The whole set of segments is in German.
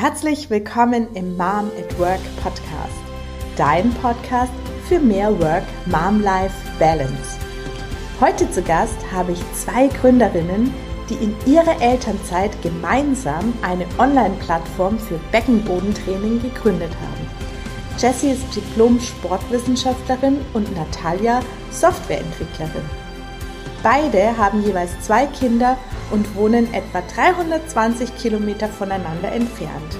Herzlich willkommen im Mom at Work Podcast, dein Podcast für mehr Work-Mom-Life-Balance. Heute zu Gast habe ich zwei Gründerinnen, die in ihrer Elternzeit gemeinsam eine Online-Plattform für Beckenbodentraining gegründet haben. Jessie ist Diplom-Sportwissenschaftlerin und Natalia Softwareentwicklerin. Beide haben jeweils zwei Kinder und wohnen etwa 320 Kilometer voneinander entfernt.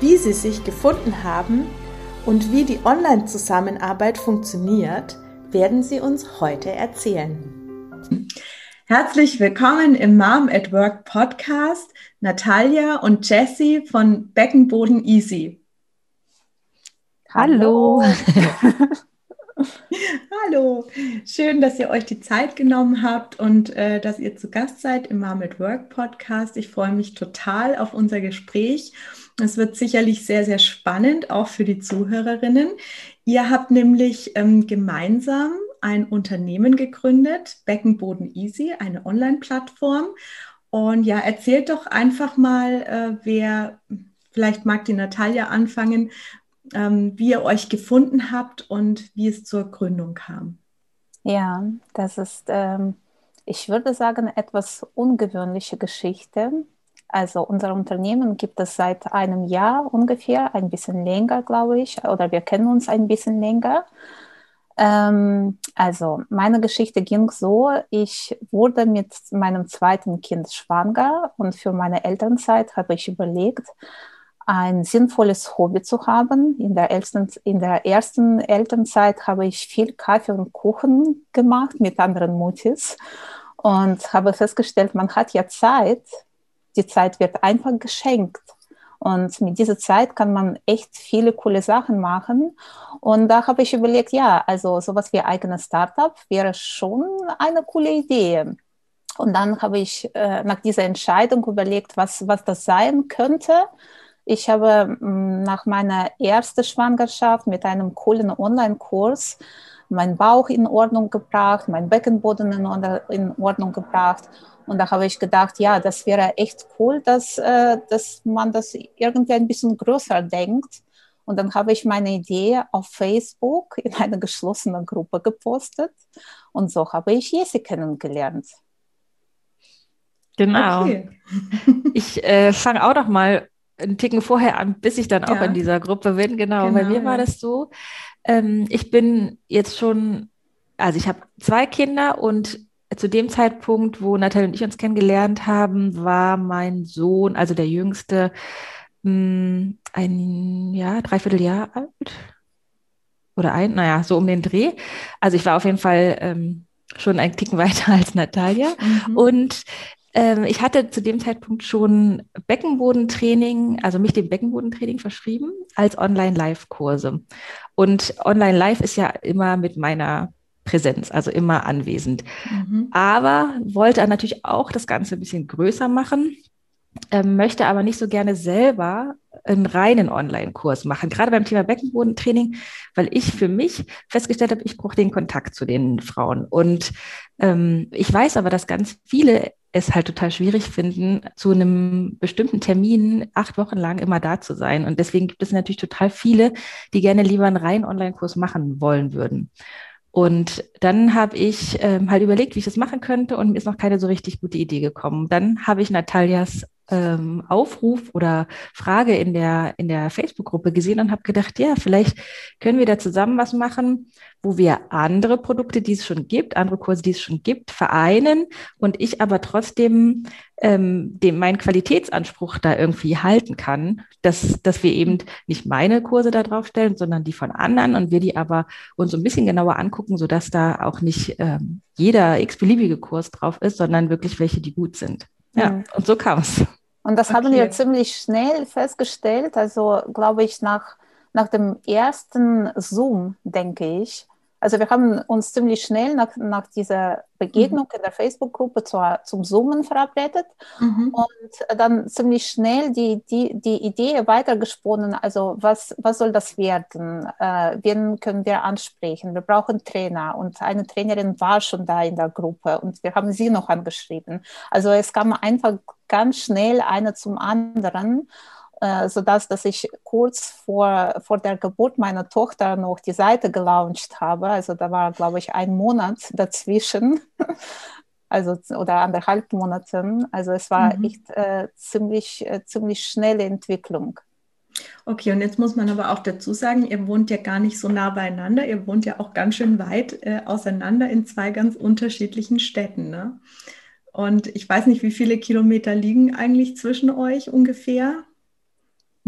Wie sie sich gefunden haben und wie die Online-Zusammenarbeit funktioniert, werden sie uns heute erzählen. Herzlich willkommen im Mom at Work Podcast, Natalia und Jessie von Beckenboden Easy. Hallo. Hallo, schön, dass ihr euch die Zeit genommen habt und äh, dass ihr zu Gast seid im Mom Work Podcast. Ich freue mich total auf unser Gespräch. Es wird sicherlich sehr, sehr spannend, auch für die Zuhörerinnen. Ihr habt nämlich ähm, gemeinsam ein Unternehmen gegründet, Beckenboden Easy, eine Online-Plattform. Und ja, erzählt doch einfach mal, äh, wer, vielleicht mag die Natalia anfangen, ähm, wie ihr euch gefunden habt und wie es zur Gründung kam. Ja, das ist, ähm, ich würde sagen, etwas ungewöhnliche Geschichte. Also unser Unternehmen gibt es seit einem Jahr ungefähr, ein bisschen länger, glaube ich, oder wir kennen uns ein bisschen länger. Ähm, also meine Geschichte ging so, ich wurde mit meinem zweiten Kind schwanger und für meine Elternzeit habe ich überlegt, ein sinnvolles Hobby zu haben. In der, ersten, in der ersten Elternzeit habe ich viel Kaffee und Kuchen gemacht mit anderen Mutis und habe festgestellt, man hat ja Zeit. Die Zeit wird einfach geschenkt. Und mit dieser Zeit kann man echt viele coole Sachen machen. Und da habe ich überlegt, ja, also sowas wie eigenes Startup wäre schon eine coole Idee. Und dann habe ich äh, nach dieser Entscheidung überlegt, was, was das sein könnte. Ich habe mm, nach meiner ersten Schwangerschaft mit einem coolen Online-Kurs meinen Bauch in Ordnung gebracht, meinen Beckenboden in Ordnung gebracht. Und da habe ich gedacht, ja, das wäre echt cool, dass, äh, dass man das irgendwie ein bisschen größer denkt. Und dann habe ich meine Idee auf Facebook in eine geschlossene Gruppe gepostet. Und so habe ich Jessie kennengelernt. Genau. Okay. ich äh, fange auch noch mal einen Ticken vorher an, bis ich dann auch ja. in dieser Gruppe bin. Genau, genau bei mir ja. war das so. Ähm, ich bin jetzt schon, also ich habe zwei Kinder und zu dem Zeitpunkt, wo Natalie und ich uns kennengelernt haben, war mein Sohn, also der Jüngste, mh, hm, ein Jahr, dreiviertel Jahr alt. Oder ein, naja, so um den Dreh. Also ich war auf jeden Fall ähm, schon ein Ticken weiter als Natalia. Mhm. Und ähm, ich hatte zu dem Zeitpunkt schon Beckenbodentraining, also mich dem Beckenbodentraining verschrieben als Online-Live-Kurse. Und Online-Live ist ja immer mit meiner Präsenz, also immer anwesend. Mhm. Aber wollte natürlich auch das Ganze ein bisschen größer machen, ähm, möchte aber nicht so gerne selber einen reinen Online-Kurs machen, gerade beim Thema Beckenbodentraining, weil ich für mich festgestellt habe, ich brauche den Kontakt zu den Frauen. Und ähm, ich weiß aber, dass ganz viele es halt total schwierig finden, zu einem bestimmten Termin acht Wochen lang immer da zu sein. Und deswegen gibt es natürlich total viele, die gerne lieber einen reinen Online-Kurs machen wollen würden. Und dann habe ich ähm, halt überlegt, wie ich das machen könnte und mir ist noch keine so richtig gute Idee gekommen. Dann habe ich Natalias ähm, Aufruf oder Frage in der, in der Facebook-Gruppe gesehen und habe gedacht, ja, vielleicht können wir da zusammen was machen, wo wir andere Produkte, die es schon gibt, andere Kurse, die es schon gibt, vereinen und ich aber trotzdem ähm, dem meinen Qualitätsanspruch da irgendwie halten kann, dass, dass wir eben nicht meine Kurse da drauf stellen, sondern die von anderen und wir die aber uns so ein bisschen genauer angucken, sodass da auch nicht ähm, jeder x-beliebige Kurs drauf ist, sondern wirklich welche, die gut sind. Ja, und so kam es. Und das okay. haben wir ziemlich schnell festgestellt. Also glaube ich nach, nach dem ersten Zoom, denke ich, also wir haben uns ziemlich schnell nach, nach dieser Begegnung mhm. in der Facebook-Gruppe zum Zoomen verabredet mhm. und dann ziemlich schnell die, die, die Idee weitergesponnen, also was, was soll das werden? Äh, wen können wir ansprechen? Wir brauchen Trainer und eine Trainerin war schon da in der Gruppe und wir haben sie noch angeschrieben. Also es kam einfach ganz schnell eine zum anderen äh, sodass dass ich kurz vor, vor der Geburt meiner Tochter noch die Seite gelauncht habe. Also da war, glaube ich, ein Monat dazwischen. also oder anderthalb Monaten. Also es war mhm. echt äh, ziemlich, äh, ziemlich schnelle Entwicklung. Okay, und jetzt muss man aber auch dazu sagen, ihr wohnt ja gar nicht so nah beieinander, ihr wohnt ja auch ganz schön weit äh, auseinander in zwei ganz unterschiedlichen Städten. Ne? Und ich weiß nicht, wie viele Kilometer liegen eigentlich zwischen euch ungefähr?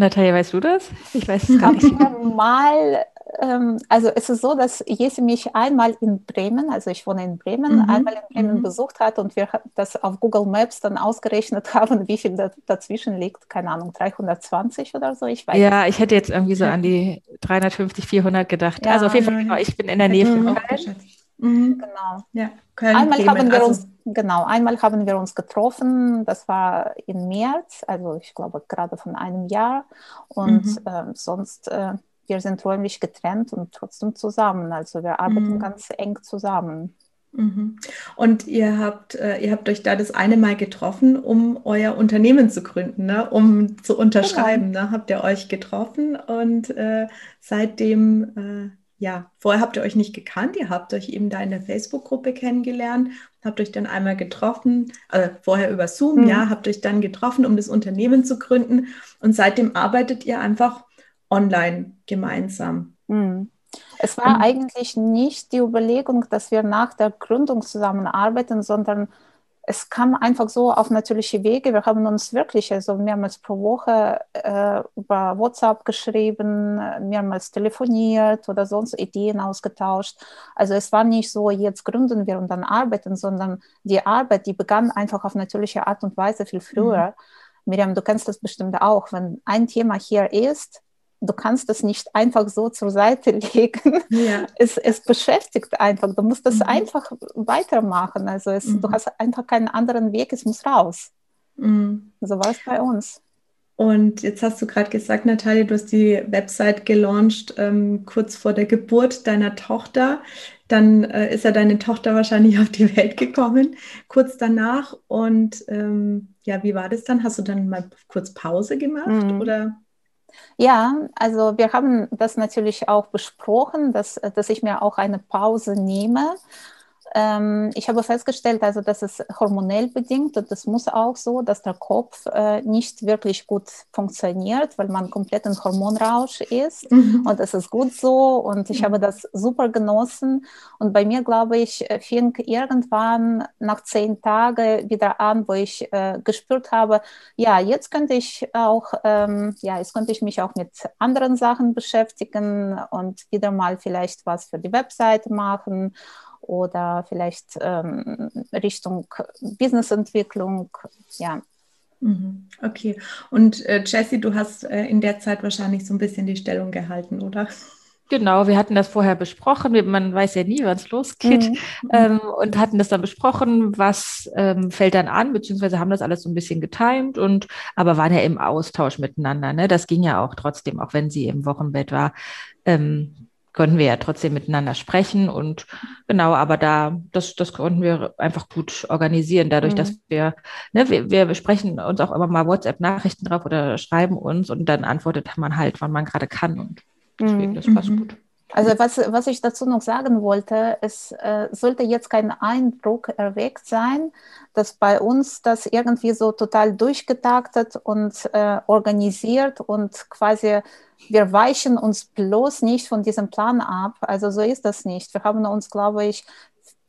Natalia, weißt du das? Ich weiß es gar nicht. Mal, ähm, also es ist so, dass Jesi mich einmal in Bremen, also ich wohne in Bremen, mhm. einmal in Bremen mhm. besucht hat und wir das auf Google Maps dann ausgerechnet haben, wie viel da, dazwischen liegt. Keine Ahnung, 320 oder so. Ich weiß ja, ich hätte jetzt irgendwie so an die 350, 400 gedacht. Ja, also auf jeden Fall, genau, ich bin in der Nähe von Köln. Mhm. Genau. Ja, Köln, einmal Bremen, haben wir also uns genau, einmal haben wir uns getroffen. Das war im März, also ich glaube gerade von einem Jahr. Und mhm. äh, sonst äh, wir sind räumlich getrennt und trotzdem zusammen. Also wir arbeiten mhm. ganz eng zusammen. Mhm. Und ihr habt, äh, ihr habt euch da das eine Mal getroffen, um euer Unternehmen zu gründen, ne? um zu unterschreiben. Genau. Ne? Habt ihr euch getroffen und äh, seitdem äh, ja, vorher habt ihr euch nicht gekannt, ihr habt euch eben da in der Facebook-Gruppe kennengelernt, habt euch dann einmal getroffen, also vorher über Zoom, mhm. ja, habt euch dann getroffen, um das Unternehmen zu gründen und seitdem arbeitet ihr einfach online gemeinsam. Mhm. Es war und, eigentlich nicht die Überlegung, dass wir nach der Gründung zusammenarbeiten, sondern es kam einfach so auf natürliche Wege. Wir haben uns wirklich also mehrmals pro Woche äh, über WhatsApp geschrieben, mehrmals telefoniert oder sonst Ideen ausgetauscht. Also es war nicht so, jetzt gründen wir und dann arbeiten, sondern die Arbeit, die begann einfach auf natürliche Art und Weise viel früher. Mhm. Miriam, du kennst das bestimmt auch. Wenn ein Thema hier ist, du kannst das nicht einfach so zur Seite legen. Ja. Es, es beschäftigt einfach. Du musst das mhm. einfach weitermachen. Also es, mhm. du hast einfach keinen anderen Weg, es muss raus. Mhm. So war es bei uns. Und jetzt hast du gerade gesagt, Natalia, du hast die Website gelauncht ähm, kurz vor der Geburt deiner Tochter. Dann äh, ist ja deine Tochter wahrscheinlich auf die Welt gekommen, kurz danach. Und ähm, ja, wie war das dann? Hast du dann mal kurz Pause gemacht mhm. oder? Ja, also wir haben das natürlich auch besprochen, dass, dass ich mir auch eine Pause nehme ähm, ich habe festgestellt, also das ist hormonell bedingt und das muss auch so, dass der Kopf äh, nicht wirklich gut funktioniert, weil man komplett in Hormonrausch ist mhm. und das ist gut so und ich mhm. habe das super genossen und bei mir, glaube ich, fing irgendwann nach zehn Tagen wieder an, wo ich äh, gespürt habe, ja, jetzt könnte ich auch, ähm, ja, jetzt könnte ich mich auch mit anderen Sachen beschäftigen und wieder mal vielleicht was für die Webseite machen oder vielleicht ähm, Richtung Businessentwicklung. Ja. Mhm. Okay. Und äh, Jessie, du hast äh, in der Zeit wahrscheinlich so ein bisschen die Stellung gehalten, oder? Genau, wir hatten das vorher besprochen. Man weiß ja nie, wann es losgeht. Mhm. Ähm, und hatten das dann besprochen, was ähm, fällt dann an, beziehungsweise haben das alles so ein bisschen getimt und aber waren ja im Austausch miteinander. Ne? Das ging ja auch trotzdem, auch wenn sie im Wochenbett war. Ähm, konnten wir ja trotzdem miteinander sprechen und genau, aber da, das, das konnten wir einfach gut organisieren, dadurch, mhm. dass wir, ne, wir, wir sprechen uns auch immer mal WhatsApp-Nachrichten drauf oder schreiben uns und dann antwortet man halt, wann man gerade kann und deswegen, mhm. das passt mhm. gut. Also was, was ich dazu noch sagen wollte, es äh, sollte jetzt kein Eindruck erweckt sein, dass bei uns das irgendwie so total durchgetaktet und äh, organisiert und quasi wir weichen uns bloß nicht von diesem Plan ab. Also so ist das nicht. Wir haben uns, glaube ich,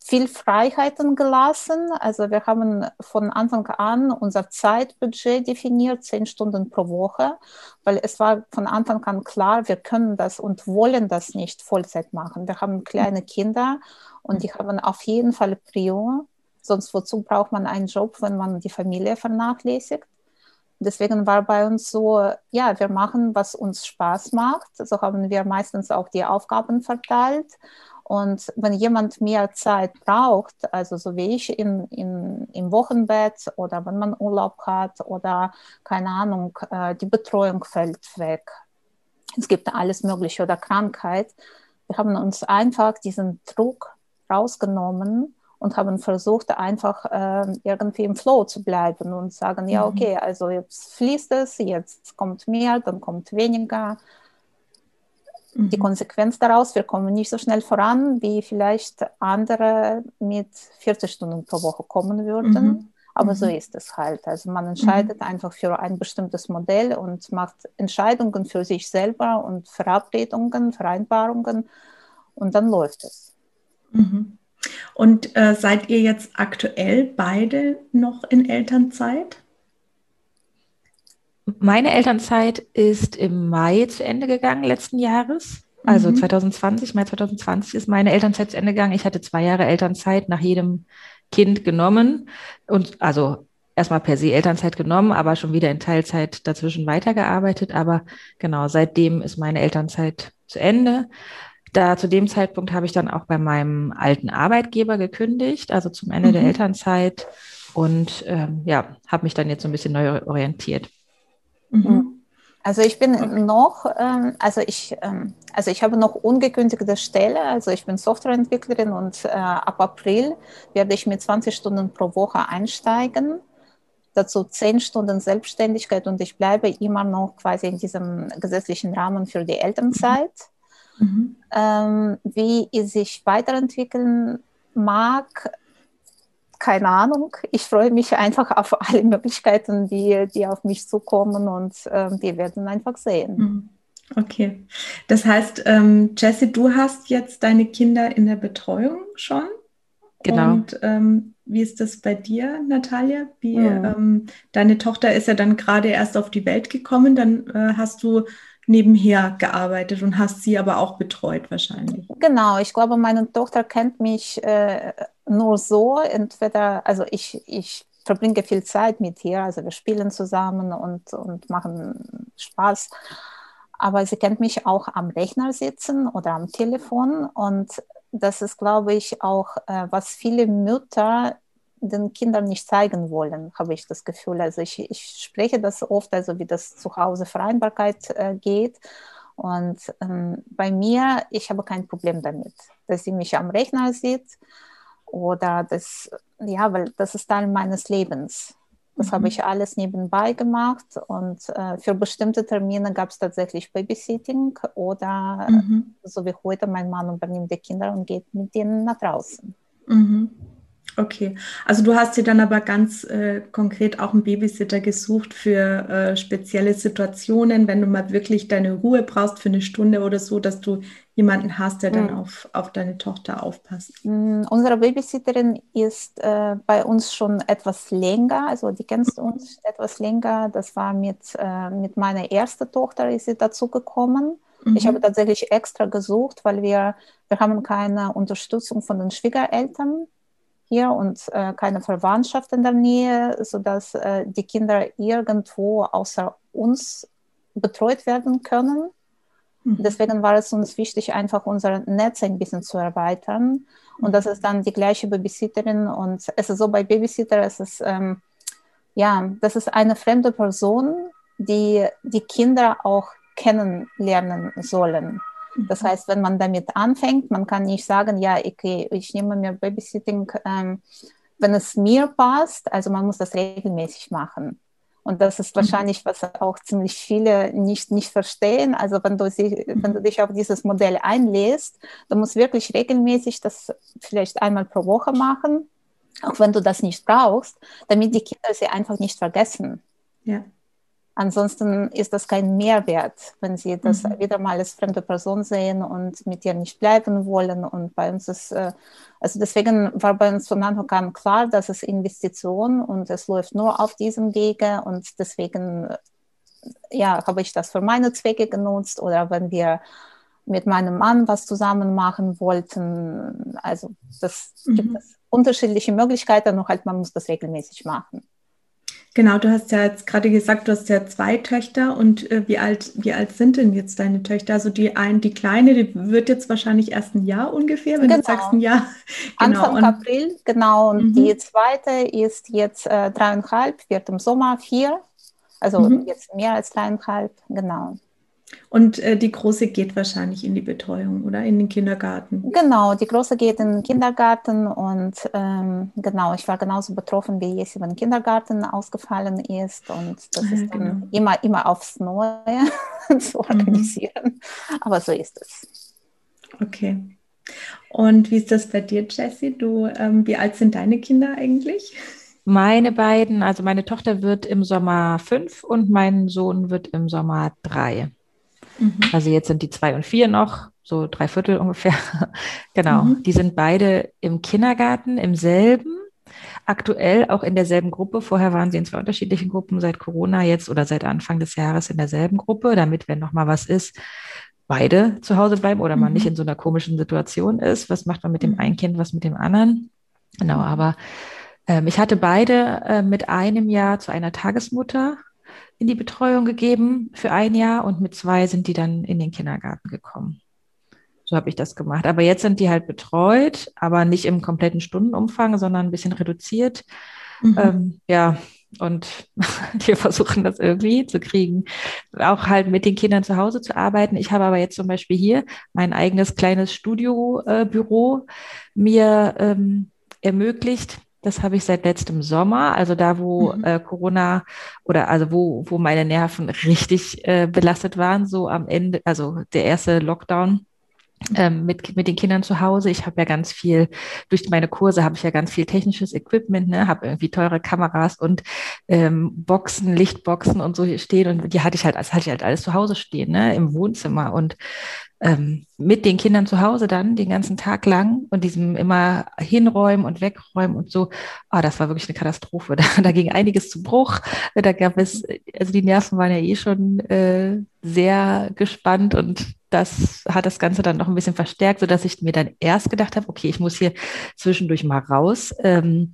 viel Freiheiten gelassen. Also wir haben von Anfang an unser Zeitbudget definiert, zehn Stunden pro Woche, weil es war von Anfang an klar, wir können das und wollen das nicht Vollzeit machen. Wir haben kleine Kinder und die haben auf jeden Fall Prior. Sonst wozu braucht man einen Job, wenn man die Familie vernachlässigt? Deswegen war bei uns so, ja, wir machen, was uns Spaß macht. So haben wir meistens auch die Aufgaben verteilt. Und wenn jemand mehr Zeit braucht, also so wie ich in, in, im Wochenbett oder wenn man Urlaub hat oder keine Ahnung, äh, die Betreuung fällt weg. Es gibt alles Mögliche oder Krankheit. Wir haben uns einfach diesen Druck rausgenommen und haben versucht, einfach äh, irgendwie im Flow zu bleiben und sagen, ja, mhm. okay, also jetzt fließt es, jetzt kommt mehr, dann kommt weniger. Mhm. Die Konsequenz daraus, wir kommen nicht so schnell voran, wie vielleicht andere mit 40 Stunden pro Woche kommen würden. Mhm. Aber mhm. so ist es halt. Also man entscheidet mhm. einfach für ein bestimmtes Modell und macht Entscheidungen für sich selber und Verabredungen, Vereinbarungen und dann läuft es. Mhm. Und äh, seid ihr jetzt aktuell beide noch in Elternzeit? Meine Elternzeit ist im Mai zu Ende gegangen letzten Jahres. Also mhm. 2020, Mai 2020 ist meine Elternzeit zu Ende gegangen. Ich hatte zwei Jahre Elternzeit nach jedem Kind genommen und also erstmal per se Elternzeit genommen, aber schon wieder in Teilzeit dazwischen weitergearbeitet. Aber genau, seitdem ist meine Elternzeit zu Ende. Da zu dem Zeitpunkt habe ich dann auch bei meinem alten Arbeitgeber gekündigt, also zum Ende mhm. der Elternzeit und ähm, ja, habe mich dann jetzt so ein bisschen neu orientiert. Mhm. Also ich bin okay. noch, ähm, also ich, ähm, also ich habe noch ungekündigte Stelle, also ich bin Softwareentwicklerin und äh, ab April werde ich mit 20 Stunden pro Woche einsteigen. Dazu 10 Stunden Selbstständigkeit und ich bleibe immer noch quasi in diesem gesetzlichen Rahmen für die Elternzeit. Mhm. Ähm, wie es sich weiterentwickeln mag, keine Ahnung. Ich freue mich einfach auf alle Möglichkeiten, die, die auf mich zukommen und äh, wir werden einfach sehen. Mhm. Okay. Das heißt, ähm, Jessie, du hast jetzt deine Kinder in der Betreuung schon. Genau. Und ähm, wie ist das bei dir, Natalia? Wie, mhm. ähm, deine Tochter ist ja dann gerade erst auf die Welt gekommen. Dann äh, hast du nebenher gearbeitet und hast sie aber auch betreut wahrscheinlich. Genau, ich glaube, meine Tochter kennt mich äh, nur so, entweder, also ich, ich verbringe viel Zeit mit ihr, also wir spielen zusammen und, und machen Spaß. Aber sie kennt mich auch am Rechner sitzen oder am Telefon und das ist, glaube ich, auch, äh, was viele Mütter den Kindern nicht zeigen wollen, habe ich das Gefühl. Also ich, ich spreche das oft, also wie das zu Hause Vereinbarkeit äh, geht. Und ähm, bei mir, ich habe kein Problem damit, dass sie mich am Rechner sieht oder das, ja, weil das ist Teil meines Lebens. Das mhm. habe ich alles nebenbei gemacht und äh, für bestimmte Termine gab es tatsächlich Babysitting oder mhm. so wie heute, mein Mann übernimmt die Kinder und geht mit denen nach draußen. Mhm. Okay, also du hast dir dann aber ganz äh, konkret auch einen Babysitter gesucht für äh, spezielle Situationen, wenn du mal wirklich deine Ruhe brauchst für eine Stunde oder so, dass du jemanden hast, der dann mhm. auf, auf deine Tochter aufpasst. Mhm, unsere Babysitterin ist äh, bei uns schon etwas länger, also die kennst uns etwas länger. Das war mit, äh, mit meiner ersten Tochter ist sie dazu gekommen. Mhm. Ich habe tatsächlich extra gesucht, weil wir, wir haben keine Unterstützung von den Schwiegereltern hier und äh, keine Verwandtschaft in der Nähe, sodass äh, die Kinder irgendwo außer uns betreut werden können. Mhm. Deswegen war es uns wichtig, einfach unser Netz ein bisschen zu erweitern. Und das ist dann die gleiche Babysitterin. Und es ist so bei Babysitter, es ist, ähm, ja, das ist eine fremde Person, die die Kinder auch kennenlernen sollen. Das mhm. heißt, wenn man damit anfängt, man kann nicht sagen, ja, okay, ich nehme mir Babysitting, ähm, wenn es mir passt, also man muss das regelmäßig machen. Und das ist mhm. wahrscheinlich, was auch ziemlich viele nicht, nicht verstehen. Also wenn du, sie, wenn du dich auf dieses Modell einlässt, du musst wirklich regelmäßig das vielleicht einmal pro Woche machen, auch wenn du das nicht brauchst, damit die Kinder sie einfach nicht vergessen. Ja. Ansonsten ist das kein Mehrwert, wenn sie das mhm. wieder mal als fremde Person sehen und mit ihr nicht bleiben wollen. Und bei uns ist, äh, also deswegen war bei uns von Anfang an klar, dass es Investition und es läuft nur auf diesem Wege. Und deswegen, äh, ja, habe ich das für meine Zwecke genutzt oder wenn wir mit meinem Mann was zusammen machen wollten. Also das mhm. gibt es unterschiedliche Möglichkeiten, nur halt man muss das regelmäßig machen. Genau, du hast ja jetzt gerade gesagt, du hast ja zwei Töchter und äh, wie alt, wie alt sind denn jetzt deine Töchter? Also die ein, die kleine, die wird jetzt wahrscheinlich erst ein Jahr ungefähr, wenn genau. du sagst ein Jahr. Genau. Anfang und, April, genau. Und mhm. die zweite ist jetzt äh, dreieinhalb, wird im Sommer vier. Also mhm. jetzt mehr als dreieinhalb, genau. Und äh, die Große geht wahrscheinlich in die Betreuung oder in den Kindergarten. Genau, die Große geht in den Kindergarten und ähm, genau, ich war genauso betroffen, wie Jessie beim Kindergarten ausgefallen ist. Und das ja, ist dann genau. immer, immer aufs Neue zu mhm. organisieren. Mhm. Aber so ist es. Okay. Und wie ist das bei dir, Jessie? Du, ähm, wie alt sind deine Kinder eigentlich? Meine beiden, also meine Tochter wird im Sommer fünf und mein Sohn wird im Sommer drei. Mhm. Also jetzt sind die zwei und vier noch, so drei Viertel ungefähr. genau. Mhm. Die sind beide im Kindergarten, im selben. Aktuell auch in derselben Gruppe. Vorher waren sie in zwei unterschiedlichen Gruppen, seit Corona jetzt oder seit Anfang des Jahres in derselben Gruppe, damit, wenn noch mal was ist, beide zu Hause bleiben oder man nicht mhm. in so einer komischen Situation ist. Was macht man mit dem mhm. einen Kind, was mit dem anderen? Genau, aber ähm, ich hatte beide äh, mit einem Jahr zu einer Tagesmutter in die Betreuung gegeben für ein Jahr und mit zwei sind die dann in den Kindergarten gekommen. So habe ich das gemacht. Aber jetzt sind die halt betreut, aber nicht im kompletten Stundenumfang, sondern ein bisschen reduziert. Mhm. Ähm, ja, und wir versuchen das irgendwie zu kriegen, auch halt mit den Kindern zu Hause zu arbeiten. Ich habe aber jetzt zum Beispiel hier mein eigenes kleines Studiobüro äh, mir ähm, ermöglicht, das habe ich seit letztem Sommer, also da, wo mhm. äh, Corona oder also wo, wo meine Nerven richtig äh, belastet waren, so am Ende, also der erste Lockdown ähm, mit, mit den Kindern zu Hause. Ich habe ja ganz viel, durch meine Kurse habe ich ja ganz viel technisches Equipment, ne, habe irgendwie teure Kameras und ähm, Boxen, Lichtboxen und so hier stehen und die hatte ich halt, das hatte ich halt alles zu Hause stehen, ne, im Wohnzimmer und ähm, mit den Kindern zu Hause dann den ganzen Tag lang und diesem immer hinräumen und wegräumen und so, ah, das war wirklich eine Katastrophe. Da, da ging einiges zu Bruch. Da gab es, also die Nerven waren ja eh schon äh, sehr gespannt und das hat das Ganze dann noch ein bisschen verstärkt, sodass ich mir dann erst gedacht habe, okay, ich muss hier zwischendurch mal raus. Ähm,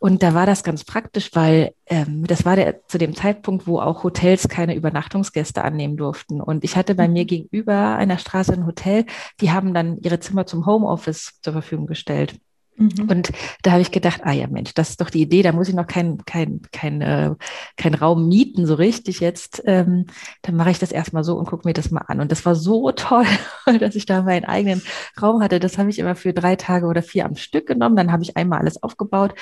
und da war das ganz praktisch, weil ähm, das war der, zu dem Zeitpunkt, wo auch Hotels keine Übernachtungsgäste annehmen durften. Und ich hatte bei mir mhm. gegenüber einer Straße ein Hotel, die haben dann ihre Zimmer zum Homeoffice zur Verfügung gestellt. Mhm. Und da habe ich gedacht, ah ja, Mensch, das ist doch die Idee, da muss ich noch keinen kein, kein, äh, kein Raum mieten, so richtig jetzt. Ähm, dann mache ich das erstmal so und gucke mir das mal an. Und das war so toll, dass ich da meinen eigenen Raum hatte. Das habe ich immer für drei Tage oder vier am Stück genommen. Dann habe ich einmal alles aufgebaut,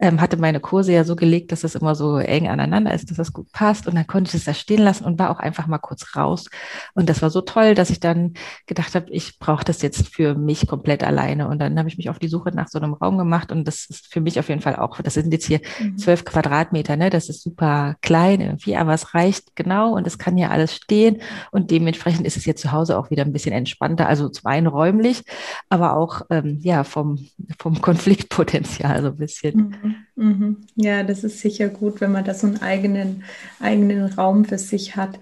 ähm, hatte meine Kurse ja so gelegt, dass das immer so eng aneinander ist, dass das gut passt. Und dann konnte ich es da stehen lassen und war auch einfach mal kurz raus. Und das war so toll, dass ich dann gedacht habe, ich brauche das jetzt für mich komplett alleine. Und dann habe ich mich auf die Suche nach so einem Raum gemacht und das ist für mich auf jeden Fall auch, das sind jetzt hier mhm. zwölf mhm. Quadratmeter, ne? Das ist super klein irgendwie, aber es reicht genau und es kann hier alles stehen und dementsprechend ist es jetzt zu Hause auch wieder ein bisschen entspannter, also zum einen räumlich, aber auch ähm, ja vom, vom Konfliktpotenzial so ein bisschen. Mhm. Mhm. Ja, das ist sicher gut, wenn man da so einen eigenen, eigenen Raum für sich hat.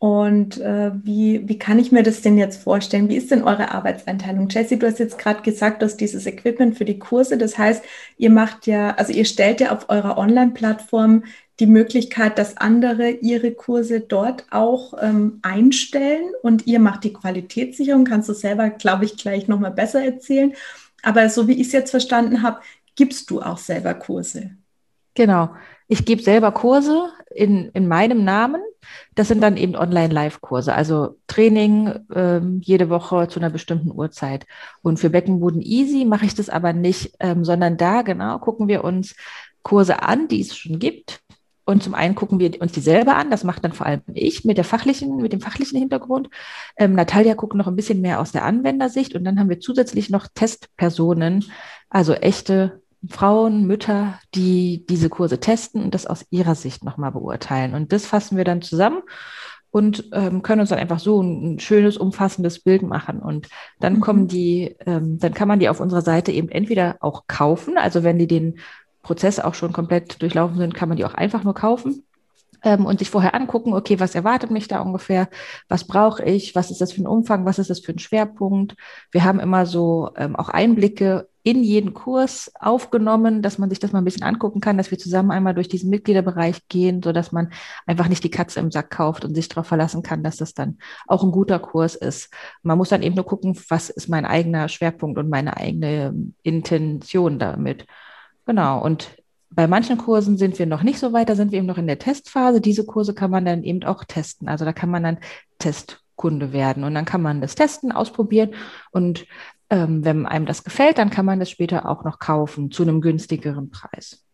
Und äh, wie, wie kann ich mir das denn jetzt vorstellen? Wie ist denn eure Arbeitseinteilung? Jessie, du hast jetzt gerade gesagt, dass dieses Equipment für die Kurse, das heißt, ihr macht ja, also ihr stellt ja auf eurer Online-Plattform die Möglichkeit, dass andere ihre Kurse dort auch ähm, einstellen und ihr macht die Qualitätssicherung. Kannst du selber, glaube ich, gleich nochmal besser erzählen. Aber so wie ich es jetzt verstanden habe, gibst du auch selber Kurse. Genau. Ich gebe selber Kurse in, in meinem Namen. Das sind dann eben Online-Live-Kurse, also Training ähm, jede Woche zu einer bestimmten Uhrzeit. Und für Beckenboden Easy mache ich das aber nicht, ähm, sondern da genau gucken wir uns Kurse an, die es schon gibt. Und zum einen gucken wir uns die selber an, das macht dann vor allem ich mit der fachlichen, mit dem fachlichen Hintergrund. Ähm, Natalia guckt noch ein bisschen mehr aus der Anwendersicht und dann haben wir zusätzlich noch Testpersonen, also echte Frauen, Mütter, die diese Kurse testen und das aus ihrer Sicht nochmal beurteilen. Und das fassen wir dann zusammen und ähm, können uns dann einfach so ein, ein, schönes, umfassendes Bild machen. Und dann mhm. kommen die, ähm, dann kann man die auf unserer Seite eben entweder auch kaufen, also wenn die den Prozess auch schon komplett durchlaufen sind, kann man die auch einfach nur kaufen ähm, und sich vorher angucken, okay, was erwartet mich da ungefähr, was brauche ich, was ist das für ein Umfang, was ist das für ein Schwerpunkt. Wir haben immer so ähm, auch Einblicke in jeden Kurs aufgenommen, dass man sich das mal ein bisschen angucken kann, dass wir zusammen einmal durch diesen Mitgliederbereich gehen, so dass man einfach nicht die Katze im Sack kauft und sich darauf verlassen kann, dass das dann auch ein guter Kurs ist. Man muss dann eben nur gucken, was ist mein eigener Schwerpunkt und meine eigene Intention damit. Genau. Und bei manchen Kursen sind wir noch nicht so weit, da sind wir eben noch in der Testphase. Diese Kurse kann man dann eben auch testen. Also da kann man dann Testkunde werden und dann kann man das testen, ausprobieren und ähm, wenn einem das gefällt, dann kann man das später auch noch kaufen zu einem günstigeren Preis.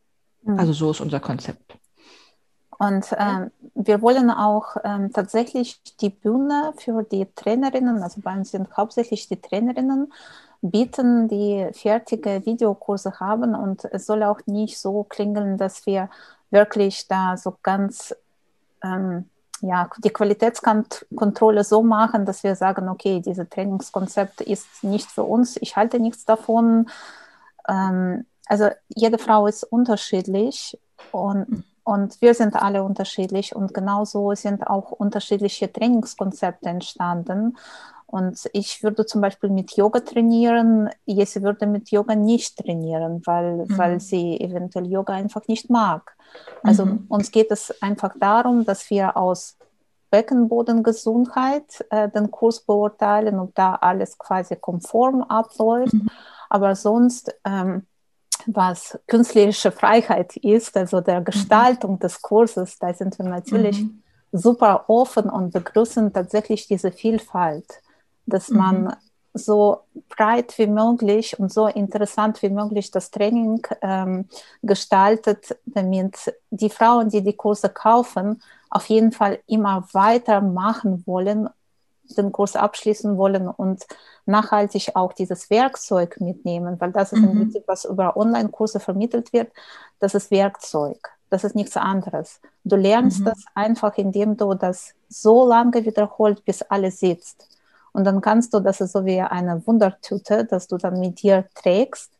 Mhm. Also so ist unser Konzept. Und ähm, wir wollen auch ähm, tatsächlich die Bühne für die Trainerinnen, also bei uns sind hauptsächlich die Trainerinnen, bieten, die fertige Videokurse haben. Und es soll auch nicht so klingeln, dass wir wirklich da so ganz ähm, ja, die Qualitätskontrolle so machen, dass wir sagen, okay, dieses Trainingskonzept ist nicht für uns, ich halte nichts davon. Ähm, also jede Frau ist unterschiedlich und mhm. Und wir sind alle unterschiedlich und genauso sind auch unterschiedliche Trainingskonzepte entstanden. Und ich würde zum Beispiel mit Yoga trainieren, Jessie würde mit Yoga nicht trainieren, weil, mhm. weil sie eventuell Yoga einfach nicht mag. Also mhm. uns geht es einfach darum, dass wir aus Beckenbodengesundheit äh, den Kurs beurteilen, ob da alles quasi konform abläuft. Mhm. Aber sonst ähm, was künstlerische Freiheit ist, also der mhm. Gestaltung mhm. des Kurses, da sind wir natürlich mhm. super offen und begrüßen tatsächlich diese Vielfalt, dass mhm. man so breit wie möglich und so interessant wie möglich das Training ähm, gestaltet, damit die Frauen, die die Kurse kaufen, auf jeden Fall immer weitermachen wollen den Kurs abschließen wollen und nachhaltig auch dieses Werkzeug mitnehmen, weil das ist mhm. im Prinzip, was über Online-Kurse vermittelt wird, das ist Werkzeug. Das ist nichts anderes. Du lernst mhm. das einfach, indem du das so lange wiederholt, bis alles sitzt. Und dann kannst du, das ist so wie eine Wundertüte, dass du dann mit dir trägst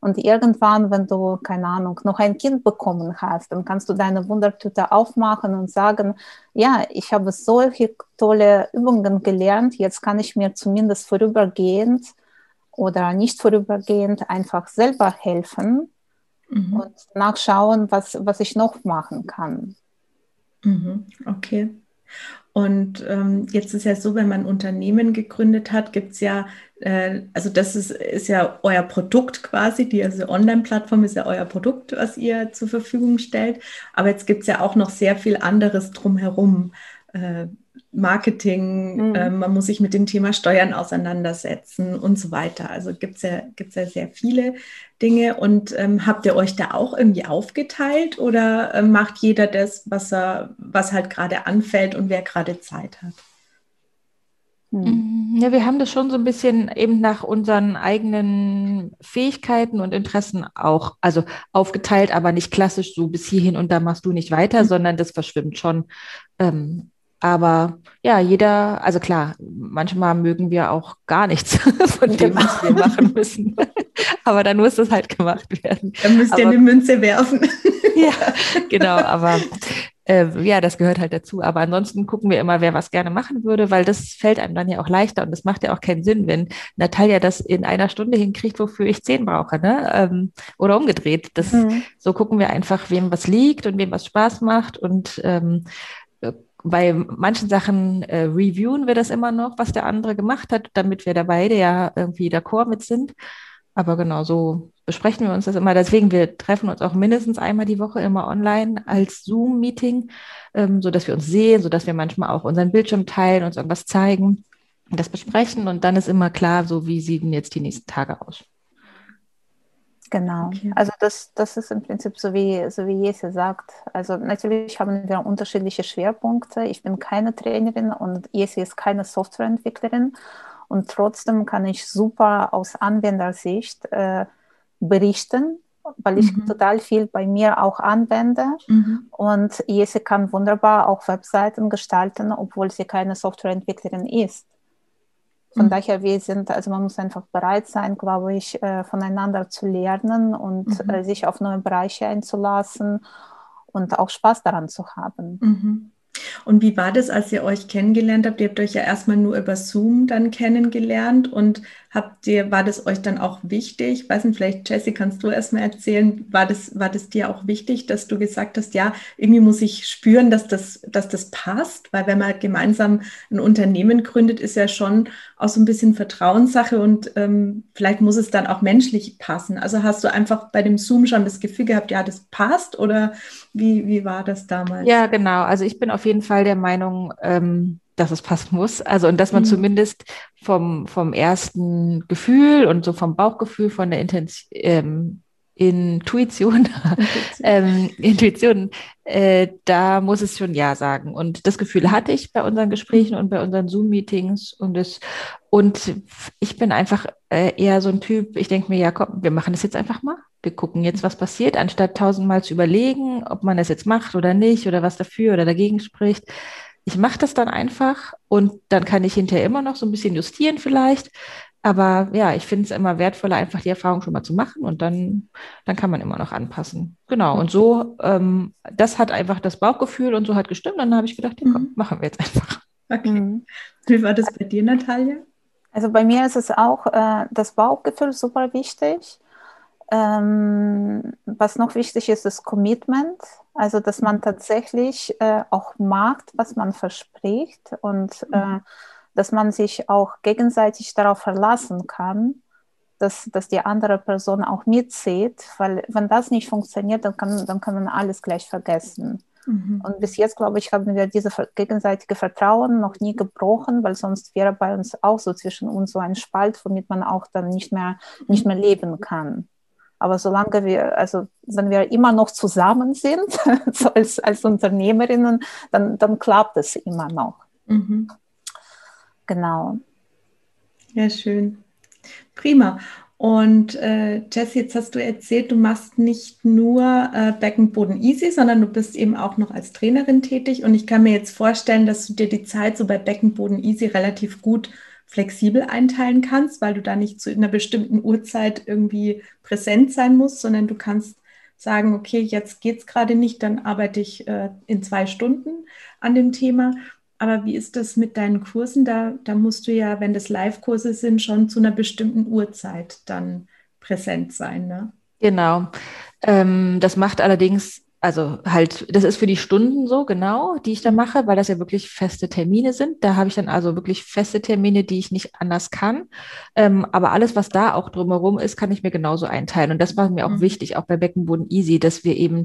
und irgendwann, wenn du, keine Ahnung, noch ein Kind bekommen hast, dann kannst du deine Wundertüte aufmachen und sagen, ja, ich habe solche tolle Übungen gelernt, jetzt kann ich mir zumindest vorübergehend oder nicht vorübergehend einfach selber helfen mhm. und nachschauen, was, was ich noch machen kann. Mhm. Okay. Und ähm, jetzt ist ja so, wenn man Unternehmen gegründet hat, gibt es ja, äh, also das ist, ist ja euer Produkt quasi, die also Online-Plattform ist ja euer Produkt, was ihr zur Verfügung stellt. Aber jetzt gibt es ja auch noch sehr viel anderes drumherum. Äh, Marketing, mhm. äh, man muss sich mit dem Thema Steuern auseinandersetzen und so weiter. Also gibt es ja, gibt's ja sehr viele Dinge. Und ähm, habt ihr euch da auch irgendwie aufgeteilt oder äh, macht jeder das, was, er, was halt gerade anfällt und wer gerade Zeit hat? Hm. Ja, wir haben das schon so ein bisschen eben nach unseren eigenen Fähigkeiten und Interessen auch, also aufgeteilt, aber nicht klassisch so bis hierhin und da machst du nicht weiter, mhm. sondern das verschwimmt schon. Ähm, aber ja, jeder, also klar, manchmal mögen wir auch gar nichts von dem, was wir machen müssen. aber dann muss das halt gemacht werden. Dann müsst ihr aber, eine Münze werfen. ja, genau, aber äh, ja, das gehört halt dazu. Aber ansonsten gucken wir immer, wer was gerne machen würde, weil das fällt einem dann ja auch leichter und das macht ja auch keinen Sinn, wenn Natalia das in einer Stunde hinkriegt, wofür ich zehn brauche, ne? Ähm, oder umgedreht. Das, mhm. So gucken wir einfach, wem was liegt und wem was Spaß macht und ähm, bei manchen Sachen äh, reviewen wir das immer noch, was der andere gemacht hat, damit wir da beide ja irgendwie d'accord mit sind. Aber genau so besprechen wir uns das immer. Deswegen, wir treffen uns auch mindestens einmal die Woche immer online als Zoom-Meeting, ähm, sodass wir uns sehen, sodass wir manchmal auch unseren Bildschirm teilen, uns irgendwas zeigen, das besprechen und dann ist immer klar, so wie sehen jetzt die nächsten Tage aus. Genau. Okay. Also das, das ist im Prinzip so wie, so wie Jesse sagt. Also natürlich haben wir unterschiedliche Schwerpunkte. Ich bin keine Trainerin und Jesse ist keine Softwareentwicklerin. Und trotzdem kann ich super aus Anwendersicht äh, berichten, weil ich mhm. total viel bei mir auch anwende. Mhm. Und Jesse kann wunderbar auch Webseiten gestalten, obwohl sie keine Softwareentwicklerin ist. Von mhm. daher, wir sind, also man muss einfach bereit sein, glaube ich, äh, voneinander zu lernen und mhm. äh, sich auf neue Bereiche einzulassen und auch Spaß daran zu haben. Mhm. Und wie war das, als ihr euch kennengelernt habt? Ihr habt euch ja erstmal nur über Zoom dann kennengelernt und habt ihr, war das euch dann auch wichtig? weiß nicht, vielleicht Jessie, kannst du erstmal erzählen, war das, war das dir auch wichtig, dass du gesagt hast, ja, irgendwie muss ich spüren, dass das, dass das passt? Weil wenn man gemeinsam ein Unternehmen gründet, ist ja schon auch so ein bisschen Vertrauenssache und ähm, vielleicht muss es dann auch menschlich passen. Also hast du einfach bei dem Zoom schon das Gefühl gehabt, ja, das passt oder wie, wie war das damals? Ja, genau. Also ich bin auf jeden Fall der Meinung, ähm, dass es passen muss. Also und dass man mhm. zumindest vom, vom ersten Gefühl und so vom Bauchgefühl, von der Intention, ähm, Intuition, ähm, Intuition, äh, da muss es schon Ja sagen. Und das Gefühl hatte ich bei unseren Gesprächen und bei unseren Zoom-Meetings und es, und ich bin einfach äh, eher so ein Typ, ich denke mir, ja, komm, wir machen das jetzt einfach mal. Wir gucken jetzt, was passiert, anstatt tausendmal zu überlegen, ob man das jetzt macht oder nicht oder was dafür oder dagegen spricht ich mache das dann einfach und dann kann ich hinterher immer noch so ein bisschen justieren vielleicht. Aber ja, ich finde es immer wertvoller, einfach die Erfahrung schon mal zu machen und dann, dann kann man immer noch anpassen. Genau. Und so, ähm, das hat einfach das Bauchgefühl und so hat gestimmt. Dann habe ich gedacht, ja, komm, mhm. machen wir jetzt einfach. Okay. Mhm. Wie war das bei dir, Natalia? Also bei mir ist es auch äh, das Bauchgefühl super wichtig. Ähm, was noch wichtig ist, ist Commitment. Also, dass man tatsächlich äh, auch mag, was man verspricht und äh, mhm. dass man sich auch gegenseitig darauf verlassen kann, dass, dass die andere Person auch mitzieht, weil wenn das nicht funktioniert, dann kann, dann kann man alles gleich vergessen. Mhm. Und bis jetzt, glaube ich, haben wir dieses gegenseitige Vertrauen noch nie gebrochen, weil sonst wäre bei uns auch so zwischen uns so ein Spalt, womit man auch dann nicht mehr, nicht mehr leben kann. Aber solange wir, also wenn wir immer noch zusammen sind, als, als Unternehmerinnen, dann, dann klappt es immer noch. Mhm. Genau. Ja, schön. Prima. Und äh, Jess, jetzt hast du erzählt, du machst nicht nur äh, Beckenboden Easy, sondern du bist eben auch noch als Trainerin tätig. Und ich kann mir jetzt vorstellen, dass du dir die Zeit so bei Beckenboden Easy relativ gut flexibel einteilen kannst, weil du da nicht zu einer bestimmten Uhrzeit irgendwie präsent sein musst, sondern du kannst sagen, okay, jetzt geht es gerade nicht, dann arbeite ich äh, in zwei Stunden an dem Thema. Aber wie ist das mit deinen Kursen? Da, da musst du ja, wenn das Live-Kurse sind, schon zu einer bestimmten Uhrzeit dann präsent sein. Ne? Genau. Ähm, das macht allerdings also halt, das ist für die Stunden so, genau, die ich da mache, weil das ja wirklich feste Termine sind. Da habe ich dann also wirklich feste Termine, die ich nicht anders kann. Ähm, aber alles, was da auch drumherum ist, kann ich mir genauso einteilen. Und das war mir auch mhm. wichtig, auch bei Beckenboden Easy, dass wir eben,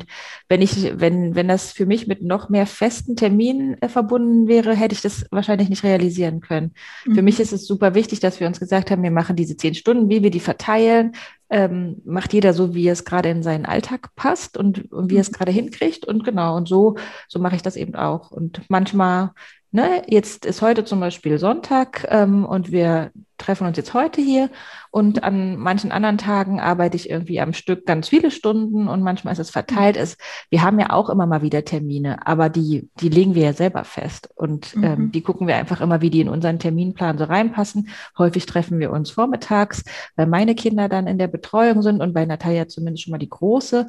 wenn ich, wenn, wenn das für mich mit noch mehr festen Terminen äh, verbunden wäre, hätte ich das wahrscheinlich nicht realisieren können. Mhm. Für mich ist es super wichtig, dass wir uns gesagt haben, wir machen diese zehn Stunden, wie wir die verteilen, ähm, macht jeder so, wie es gerade in seinen Alltag passt und, und wie er es mhm. gerade hinkriegt. Und genau, und so, so mache ich das eben auch. Und manchmal Ne, jetzt ist heute zum Beispiel Sonntag ähm, und wir treffen uns jetzt heute hier und an manchen anderen Tagen arbeite ich irgendwie am Stück ganz viele Stunden und manchmal ist es verteilt. Es, wir haben ja auch immer mal wieder Termine, aber die, die legen wir ja selber fest und ähm, mhm. die gucken wir einfach immer, wie die in unseren Terminplan so reinpassen. Häufig treffen wir uns vormittags, weil meine Kinder dann in der Betreuung sind und bei Natalia zumindest schon mal die große.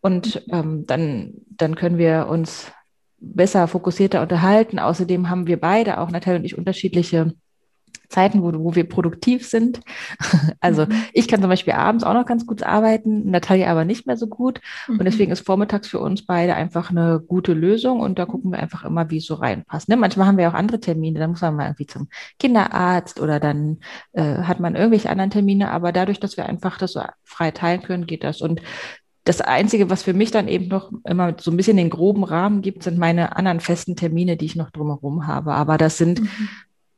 Und ähm, dann, dann können wir uns besser, fokussierter unterhalten. Außerdem haben wir beide, auch Natalie und ich, unterschiedliche Zeiten, wo, wo wir produktiv sind. Also mhm. ich kann zum Beispiel abends auch noch ganz gut arbeiten, Natalia aber nicht mehr so gut. Mhm. Und deswegen ist vormittags für uns beide einfach eine gute Lösung und da gucken wir einfach immer, wie es so reinpasst. Ne? Manchmal haben wir auch andere Termine, dann muss man mal irgendwie zum Kinderarzt oder dann äh, hat man irgendwelche anderen Termine, aber dadurch, dass wir einfach das so frei teilen können, geht das. Und das Einzige, was für mich dann eben noch immer so ein bisschen den groben Rahmen gibt, sind meine anderen festen Termine, die ich noch drumherum habe. Aber das sind, mhm.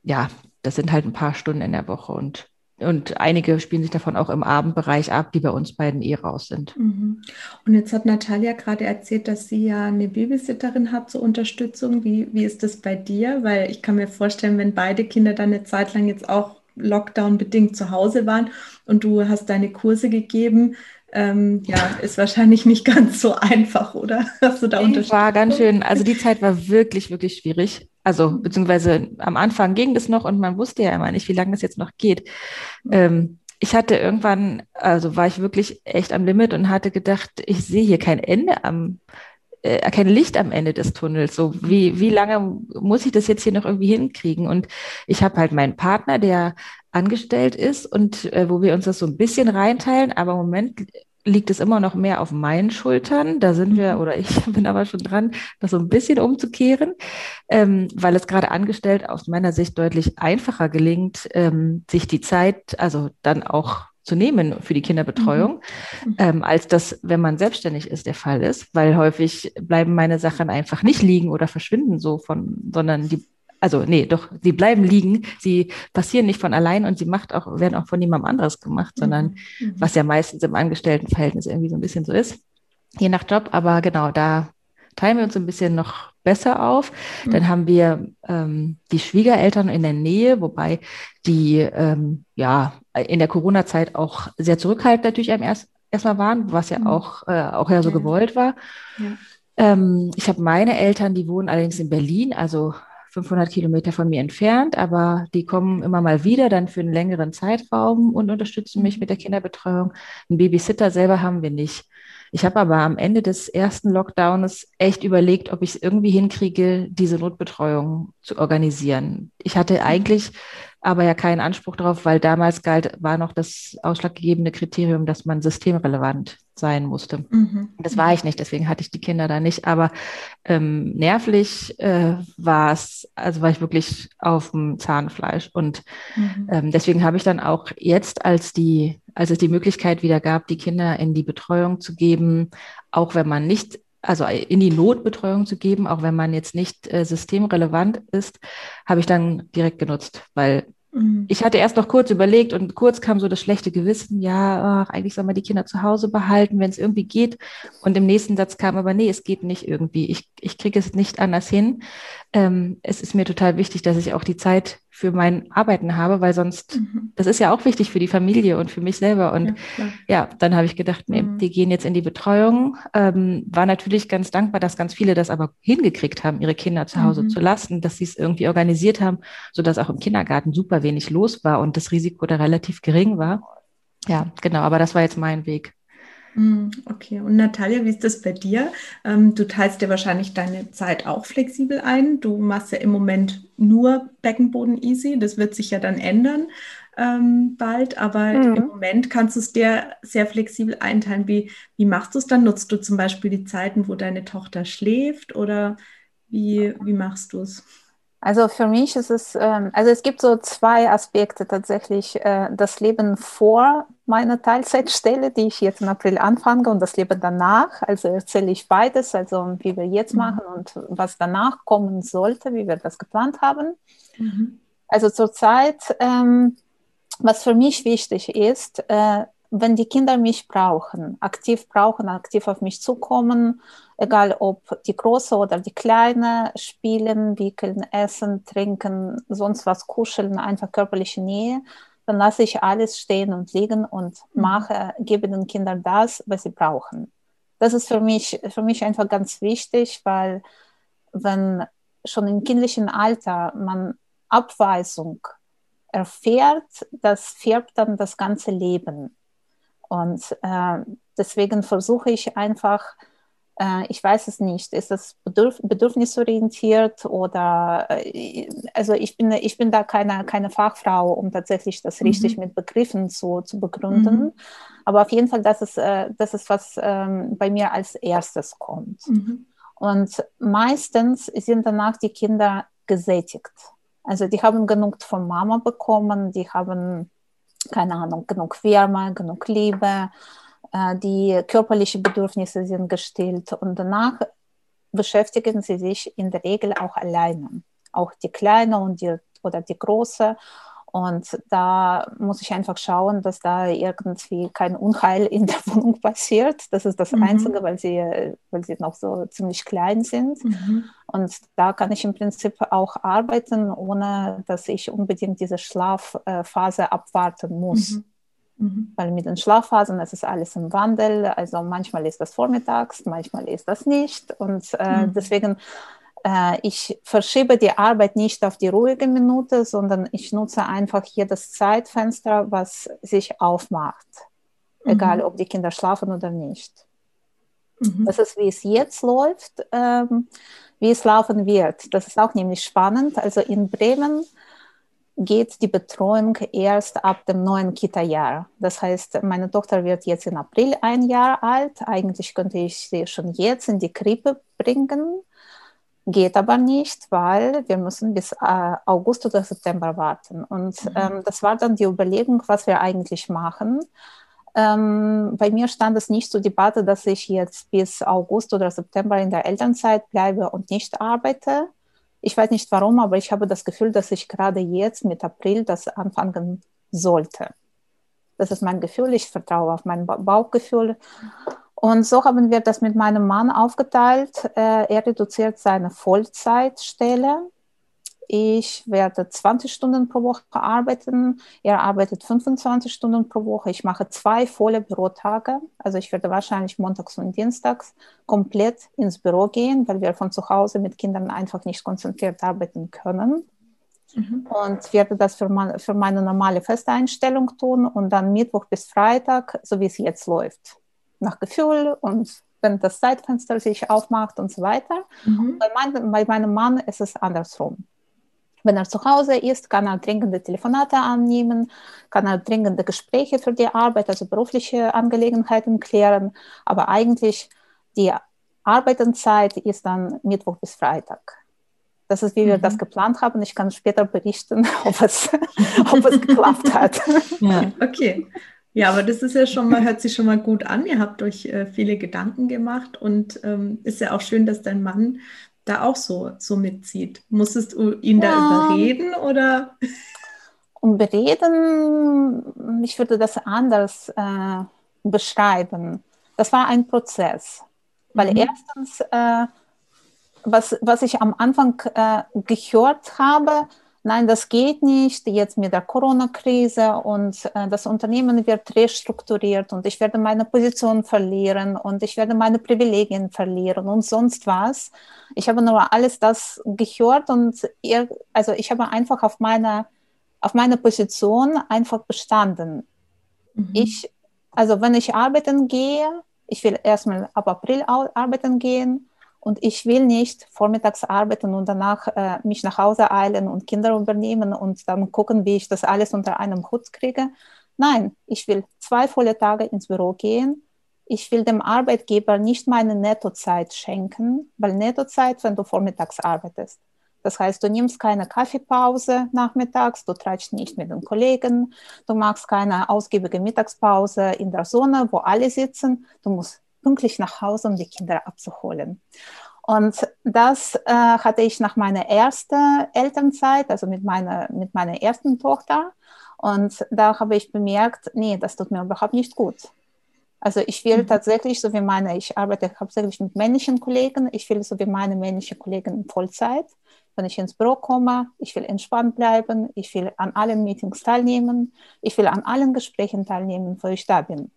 ja, das sind halt ein paar Stunden in der Woche und und einige spielen sich davon auch im Abendbereich ab, die bei uns beiden eh raus sind. Mhm. Und jetzt hat Natalia gerade erzählt, dass sie ja eine Babysitterin hat zur Unterstützung. Wie, wie ist das bei dir? Weil ich kann mir vorstellen, wenn beide Kinder dann eine Zeit lang jetzt auch Lockdown bedingt zu Hause waren und du hast deine Kurse gegeben, ähm, ja, ist wahrscheinlich nicht ganz so einfach, oder? Hast du da Unterschiede? War ganz schön, also die Zeit war wirklich, wirklich schwierig. Also, beziehungsweise am Anfang ging das noch und man wusste ja immer nicht, wie lange das jetzt noch geht. Ähm, ich hatte irgendwann, also war ich wirklich echt am Limit und hatte gedacht, ich sehe hier kein Ende am, äh, erkenne Licht am Ende des Tunnels. So wie, wie lange muss ich das jetzt hier noch irgendwie hinkriegen? Und ich habe halt meinen Partner, der angestellt ist und äh, wo wir uns das so ein bisschen reinteilen, aber im Moment liegt es immer noch mehr auf meinen Schultern. Da sind wir, mhm. oder ich bin aber schon dran, das so ein bisschen umzukehren, ähm, weil es gerade angestellt aus meiner Sicht deutlich einfacher gelingt, ähm, sich die Zeit, also dann auch zu nehmen für die Kinderbetreuung, mhm. mhm. ähm, als das, wenn man selbstständig ist, der Fall ist, weil häufig bleiben meine Sachen einfach nicht liegen oder verschwinden so von, sondern die also nee, doch, sie bleiben liegen, sie passieren nicht von allein und sie macht auch, werden auch von niemandem anderes gemacht, sondern mhm. was ja meistens im Angestelltenverhältnis irgendwie so ein bisschen so ist, je nach Job, aber genau, da teilen wir uns ein bisschen noch besser auf. Mhm. Dann haben wir ähm, die Schwiegereltern in der Nähe, wobei die ähm, ja in der Corona-Zeit auch sehr zurückhaltend natürlich am erst, erstmal waren, was ja mhm. auch, äh, auch ja so ja. gewollt war. Ja. Ähm, ich habe meine Eltern, die wohnen allerdings in Berlin, also 500 Kilometer von mir entfernt, aber die kommen immer mal wieder dann für einen längeren Zeitraum und unterstützen mich mhm. mit der Kinderbetreuung. Einen Babysitter selber haben wir nicht. Ich habe aber am Ende des ersten Lockdowns echt überlegt, ob ich es irgendwie hinkriege, diese Notbetreuung zu organisieren. Ich hatte eigentlich aber ja keinen Anspruch darauf, weil damals galt, war noch das ausschlaggebende Kriterium, dass man systemrelevant sein musste. Mhm. Das war ich nicht, deswegen hatte ich die Kinder da nicht. Aber ähm, nervlich äh, war es, also war ich wirklich auf dem Zahnfleisch. Und mhm. ähm, deswegen habe ich dann auch jetzt, als die, als es die Möglichkeit wieder gab, die Kinder in die Betreuung zu geben, auch wenn man nicht also in die Notbetreuung zu geben, auch wenn man jetzt nicht äh, systemrelevant ist, habe ich dann direkt genutzt, weil. Ich hatte erst noch kurz überlegt und kurz kam so das schlechte Gewissen, ja, ach, eigentlich soll man die Kinder zu Hause behalten, wenn es irgendwie geht. Und im nächsten Satz kam aber, nee, es geht nicht irgendwie. Ich, ich kriege es nicht anders hin. Ähm, es ist mir total wichtig, dass ich auch die Zeit für mein Arbeiten habe, weil sonst, mhm. das ist ja auch wichtig für die Familie und für mich selber. Und ja, ja dann habe ich gedacht, nee, mhm. die gehen jetzt in die Betreuung. Ähm, war natürlich ganz dankbar, dass ganz viele das aber hingekriegt haben, ihre Kinder zu Hause mhm. zu lassen, dass sie es irgendwie organisiert haben, sodass auch im Kindergarten super wenig los war und das Risiko da relativ gering war. Ja, genau, aber das war jetzt mein Weg. Mm, okay, und Natalia, wie ist das bei dir? Ähm, du teilst dir wahrscheinlich deine Zeit auch flexibel ein. Du machst ja im Moment nur Beckenboden easy. Das wird sich ja dann ändern ähm, bald, aber mhm. im Moment kannst du es dir sehr flexibel einteilen. Wie, wie machst du es dann? Nutzt du zum Beispiel die Zeiten, wo deine Tochter schläft oder wie, wie machst du es? Also für mich ist es, ähm, also es gibt so zwei Aspekte tatsächlich. Äh, das Leben vor meiner Teilzeitstelle, die ich jetzt im April anfange, und das Leben danach. Also erzähle ich beides, also wie wir jetzt mhm. machen und was danach kommen sollte, wie wir das geplant haben. Mhm. Also zurzeit, ähm, was für mich wichtig ist, äh, wenn die Kinder mich brauchen, aktiv brauchen, aktiv auf mich zukommen, egal ob die Große oder die Kleine, spielen, wickeln, essen, trinken, sonst was kuscheln, einfach körperliche Nähe, dann lasse ich alles stehen und liegen und mhm. mache, gebe den Kindern das, was sie brauchen. Das ist für mich, für mich einfach ganz wichtig, weil wenn schon im kindlichen Alter man Abweisung erfährt, das färbt dann das ganze Leben. Und äh, deswegen versuche ich einfach, ich weiß es nicht, ist das bedürf bedürfnisorientiert oder, äh, also ich bin, ich bin da keine, keine Fachfrau, um tatsächlich das mhm. richtig mit Begriffen zu, zu begründen. Mhm. Aber auf jeden Fall, das ist, äh, das ist was ähm, bei mir als erstes kommt. Mhm. Und meistens sind danach die Kinder gesättigt. Also die haben genug von Mama bekommen, die haben keine Ahnung, genug Wärme, genug Liebe, äh, die körperlichen Bedürfnisse sind gestillt und danach beschäftigen sie sich in der Regel auch alleine, auch die Kleine und die, oder die Große. Und da muss ich einfach schauen, dass da irgendwie kein Unheil in der Wohnung passiert. Das ist das mhm. Einzige, weil sie, weil sie noch so ziemlich klein sind. Mhm. Und da kann ich im Prinzip auch arbeiten, ohne dass ich unbedingt diese Schlafphase abwarten muss. Mhm. Mhm. Weil mit den Schlafphasen, das ist alles im Wandel. Also manchmal ist das vormittags, manchmal ist das nicht. Und äh, mhm. deswegen äh, ich verschiebe die Arbeit nicht auf die ruhige Minute, sondern ich nutze einfach hier das Zeitfenster, was sich aufmacht, mhm. egal ob die Kinder schlafen oder nicht. Mhm. Das ist, wie es jetzt läuft, ähm, wie es laufen wird. Das ist auch nämlich spannend. Also in Bremen geht die Betreuung erst ab dem neuen Kita-Jahr. Das heißt, meine Tochter wird jetzt im April ein Jahr alt. Eigentlich könnte ich sie schon jetzt in die Krippe bringen. Geht aber nicht, weil wir müssen bis äh, August oder September warten. Und mhm. ähm, das war dann die Überlegung, was wir eigentlich machen. Ähm, bei mir stand es nicht zur Debatte, dass ich jetzt bis August oder September in der Elternzeit bleibe und nicht arbeite. Ich weiß nicht warum, aber ich habe das Gefühl, dass ich gerade jetzt mit April das anfangen sollte. Das ist mein Gefühl. Ich vertraue auf mein Bauchgefühl. Und so haben wir das mit meinem Mann aufgeteilt. Äh, er reduziert seine Vollzeitstelle. Ich werde 20 Stunden pro Woche arbeiten. Er arbeitet 25 Stunden pro Woche. Ich mache zwei volle Bürotage. Also ich werde wahrscheinlich montags und dienstags komplett ins Büro gehen, weil wir von zu Hause mit Kindern einfach nicht konzentriert arbeiten können. Mhm. Und werde das für, mein, für meine normale Festeinstellung tun und dann Mittwoch bis Freitag, so wie es jetzt läuft nach Gefühl und wenn das Zeitfenster sich aufmacht und so weiter. Mhm. Bei, mein, bei meinem Mann ist es andersrum. Wenn er zu Hause ist, kann er dringende Telefonate annehmen, kann er dringende Gespräche für die Arbeit, also berufliche Angelegenheiten klären. Aber eigentlich die Arbeitenzeit ist dann Mittwoch bis Freitag. Das ist, wie mhm. wir das geplant haben. Ich kann später berichten, ob es, ob es geklappt hat. Ja, okay. Ja, aber das ist ja schon mal, hört sich schon mal gut an. Ihr habt euch äh, viele Gedanken gemacht und ähm, ist ja auch schön, dass dein Mann da auch so, so mitzieht. Musstest du ihn ja. da überreden oder? Überreden, ich würde das anders äh, beschreiben. Das war ein Prozess. Weil mhm. erstens, äh, was, was ich am Anfang äh, gehört habe, nein, das geht nicht, jetzt mit der Corona-Krise und äh, das Unternehmen wird restrukturiert und ich werde meine Position verlieren und ich werde meine Privilegien verlieren und sonst was. Ich habe nur alles das gehört und ihr, also ich habe einfach auf meiner auf meine Position einfach bestanden. Mhm. Ich, also wenn ich arbeiten gehe, ich will erstmal ab April arbeiten gehen, und ich will nicht vormittags arbeiten und danach äh, mich nach Hause eilen und Kinder übernehmen und dann gucken, wie ich das alles unter einem Hut kriege. Nein, ich will zwei volle Tage ins Büro gehen. Ich will dem Arbeitgeber nicht meine Nettozeit schenken, weil Nettozeit, wenn du vormittags arbeitest. Das heißt, du nimmst keine Kaffeepause nachmittags, du treibst nicht mit den Kollegen, du machst keine ausgiebige Mittagspause in der Sonne, wo alle sitzen. Du musst pünktlich nach Hause, um die Kinder abzuholen. Und das äh, hatte ich nach meiner ersten Elternzeit, also mit meiner, mit meiner ersten Tochter. Und da habe ich bemerkt, nee, das tut mir überhaupt nicht gut. Also ich will mhm. tatsächlich, so wie meine, ich arbeite hauptsächlich mit männlichen Kollegen, ich will so wie meine männlichen Kollegen Vollzeit. Wenn ich ins Büro komme, ich will entspannt bleiben, ich will an allen Meetings teilnehmen, ich will an allen Gesprächen teilnehmen, wo ich da bin.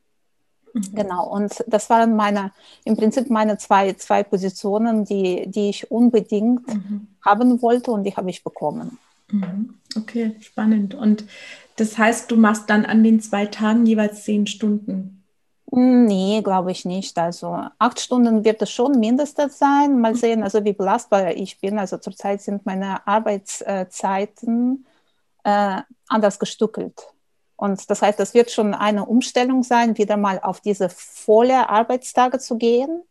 Mhm. Genau, und das waren meine, im Prinzip meine zwei, zwei Positionen, die, die ich unbedingt mhm. haben wollte und die habe ich bekommen. Mhm. Okay, spannend. Und das heißt, du machst dann an den zwei Tagen jeweils zehn Stunden? Nee, glaube ich nicht. Also acht Stunden wird es schon mindestens sein. Mal sehen, also wie belastbar ich bin. Also zurzeit sind meine Arbeitszeiten äh, anders gestückelt. Und das heißt, das wird schon eine Umstellung sein, wieder mal auf diese volle Arbeitstage zu gehen.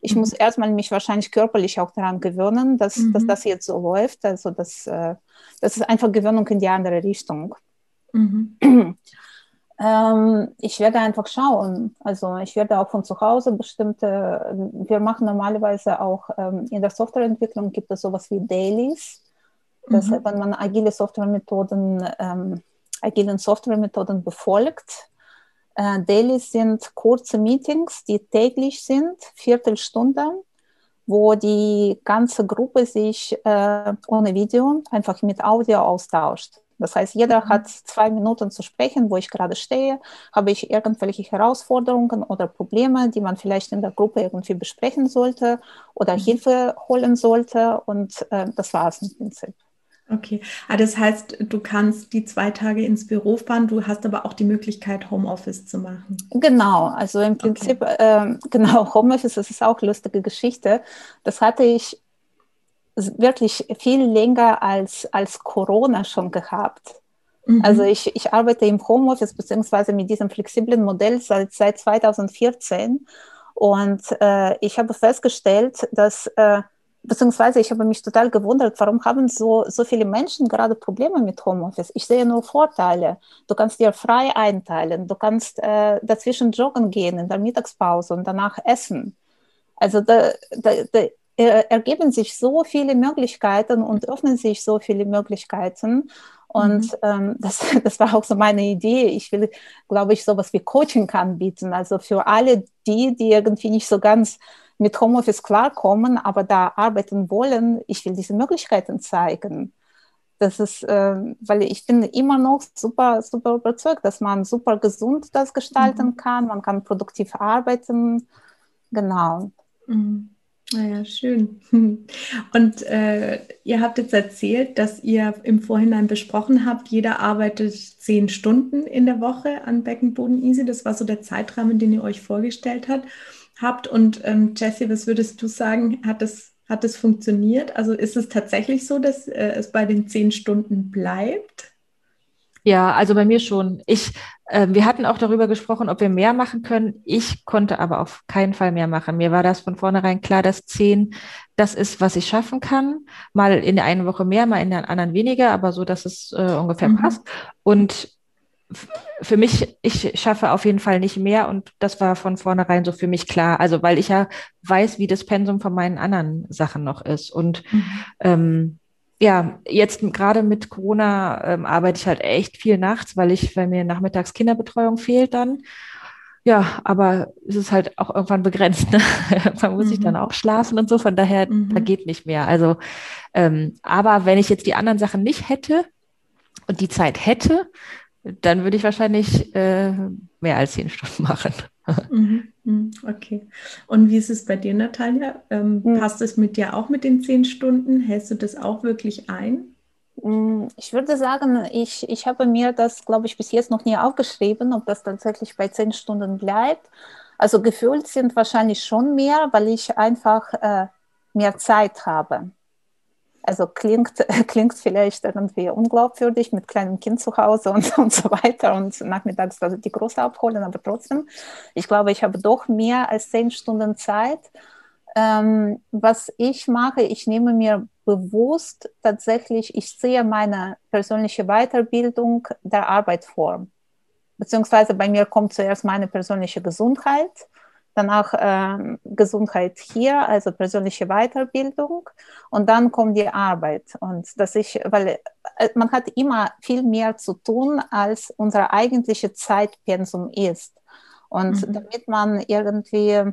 Ich mhm. muss erstmal mich wahrscheinlich körperlich auch daran gewöhnen, dass, mhm. dass das jetzt so läuft. Also das, äh, das ist einfach Gewöhnung in die andere Richtung. Mhm. Ähm, ich werde einfach schauen. Also ich werde auch von zu Hause bestimmte, wir machen normalerweise auch ähm, in der Softwareentwicklung gibt es sowas wie Dailies. Das, mhm. wenn man agile Softwaremethoden ähm, agilen Softwaremethoden befolgt. Äh, Dailies sind kurze Meetings, die täglich sind, Viertelstunde, wo die ganze Gruppe sich äh, ohne Video einfach mit Audio austauscht. Das heißt, jeder mhm. hat zwei Minuten zu sprechen, wo ich gerade stehe. Habe ich irgendwelche Herausforderungen oder Probleme, die man vielleicht in der Gruppe irgendwie besprechen sollte oder mhm. Hilfe holen sollte. Und äh, das war es im Prinzip. Okay, ah, das heißt, du kannst die zwei Tage ins Büro fahren, du hast aber auch die Möglichkeit, Homeoffice zu machen. Genau, also im Prinzip, okay. äh, genau, Homeoffice, das ist auch eine lustige Geschichte. Das hatte ich wirklich viel länger als, als Corona schon gehabt. Mhm. Also ich, ich arbeite im Homeoffice beziehungsweise mit diesem flexiblen Modell seit, seit 2014 und äh, ich habe festgestellt, dass äh, beziehungsweise ich habe mich total gewundert, warum haben so, so viele Menschen gerade Probleme mit Homeoffice? Ich sehe nur Vorteile. Du kannst dir frei einteilen, du kannst äh, dazwischen joggen gehen in der Mittagspause und danach essen. Also da, da, da ergeben sich so viele Möglichkeiten und öffnen sich so viele Möglichkeiten. Und mhm. ähm, das, das war auch so meine Idee. Ich will, glaube ich, sowas wie Coaching anbieten. Also für alle die, die irgendwie nicht so ganz mit Homeoffice klarkommen, aber da arbeiten wollen, ich will diese Möglichkeiten zeigen. Das ist, äh, weil ich bin immer noch super, super überzeugt, dass man super gesund das gestalten mhm. kann, man kann produktiv arbeiten. Genau. Mhm. Naja, ah schön. Und äh, ihr habt jetzt erzählt, dass ihr im Vorhinein besprochen habt, jeder arbeitet zehn Stunden in der Woche an Beckenboden Easy. Das war so der Zeitrahmen, den ihr euch vorgestellt habt habt. Und ähm, Jessie, was würdest du sagen, hat es, hat es funktioniert? Also ist es tatsächlich so, dass äh, es bei den zehn Stunden bleibt? Ja, also bei mir schon. Ich, äh, wir hatten auch darüber gesprochen, ob wir mehr machen können. Ich konnte aber auf keinen Fall mehr machen. Mir war das von vornherein klar, dass zehn das ist, was ich schaffen kann. Mal in der einen Woche mehr, mal in der anderen weniger, aber so, dass es äh, ungefähr mhm. passt. Und für mich, ich schaffe auf jeden Fall nicht mehr und das war von vornherein so für mich klar. Also weil ich ja weiß, wie das Pensum von meinen anderen Sachen noch ist. Und mhm. ähm, ja, jetzt gerade mit Corona ähm, arbeite ich halt echt viel nachts, weil ich, weil mir nachmittags Kinderbetreuung fehlt dann. Ja, aber es ist halt auch irgendwann begrenzt. Ne? Man muss mhm. sich dann mhm. auch schlafen und so. Von daher, mhm. da geht nicht mehr. Also, ähm, aber wenn ich jetzt die anderen Sachen nicht hätte und die Zeit hätte, dann würde ich wahrscheinlich äh, mehr als zehn Stunden machen. Mhm, mhm, okay. Und wie ist es bei dir, Natalia? Ähm, mhm. Passt es mit dir auch mit den zehn Stunden? Hältst du das auch wirklich ein? Mm, ich würde sagen, ich, ich habe mir das, glaube ich, bis jetzt noch nie aufgeschrieben, ob das tatsächlich bei zehn Stunden bleibt. Also gefühlt sind wahrscheinlich schon mehr, weil ich einfach äh, mehr Zeit habe. Also klingt, klingt vielleicht irgendwie unglaubwürdig mit kleinem Kind zu Hause und, und so weiter und nachmittags also die Große abholen, aber trotzdem, ich glaube, ich habe doch mehr als zehn Stunden Zeit. Ähm, was ich mache, ich nehme mir bewusst tatsächlich, ich sehe meine persönliche Weiterbildung der Arbeit vor. Beziehungsweise bei mir kommt zuerst meine persönliche Gesundheit danach äh, Gesundheit hier, also persönliche Weiterbildung und dann kommt die Arbeit. Und dass ich, weil äh, man hat immer viel mehr zu tun, als unser eigentliche Zeitpensum ist. Und mhm. damit man irgendwie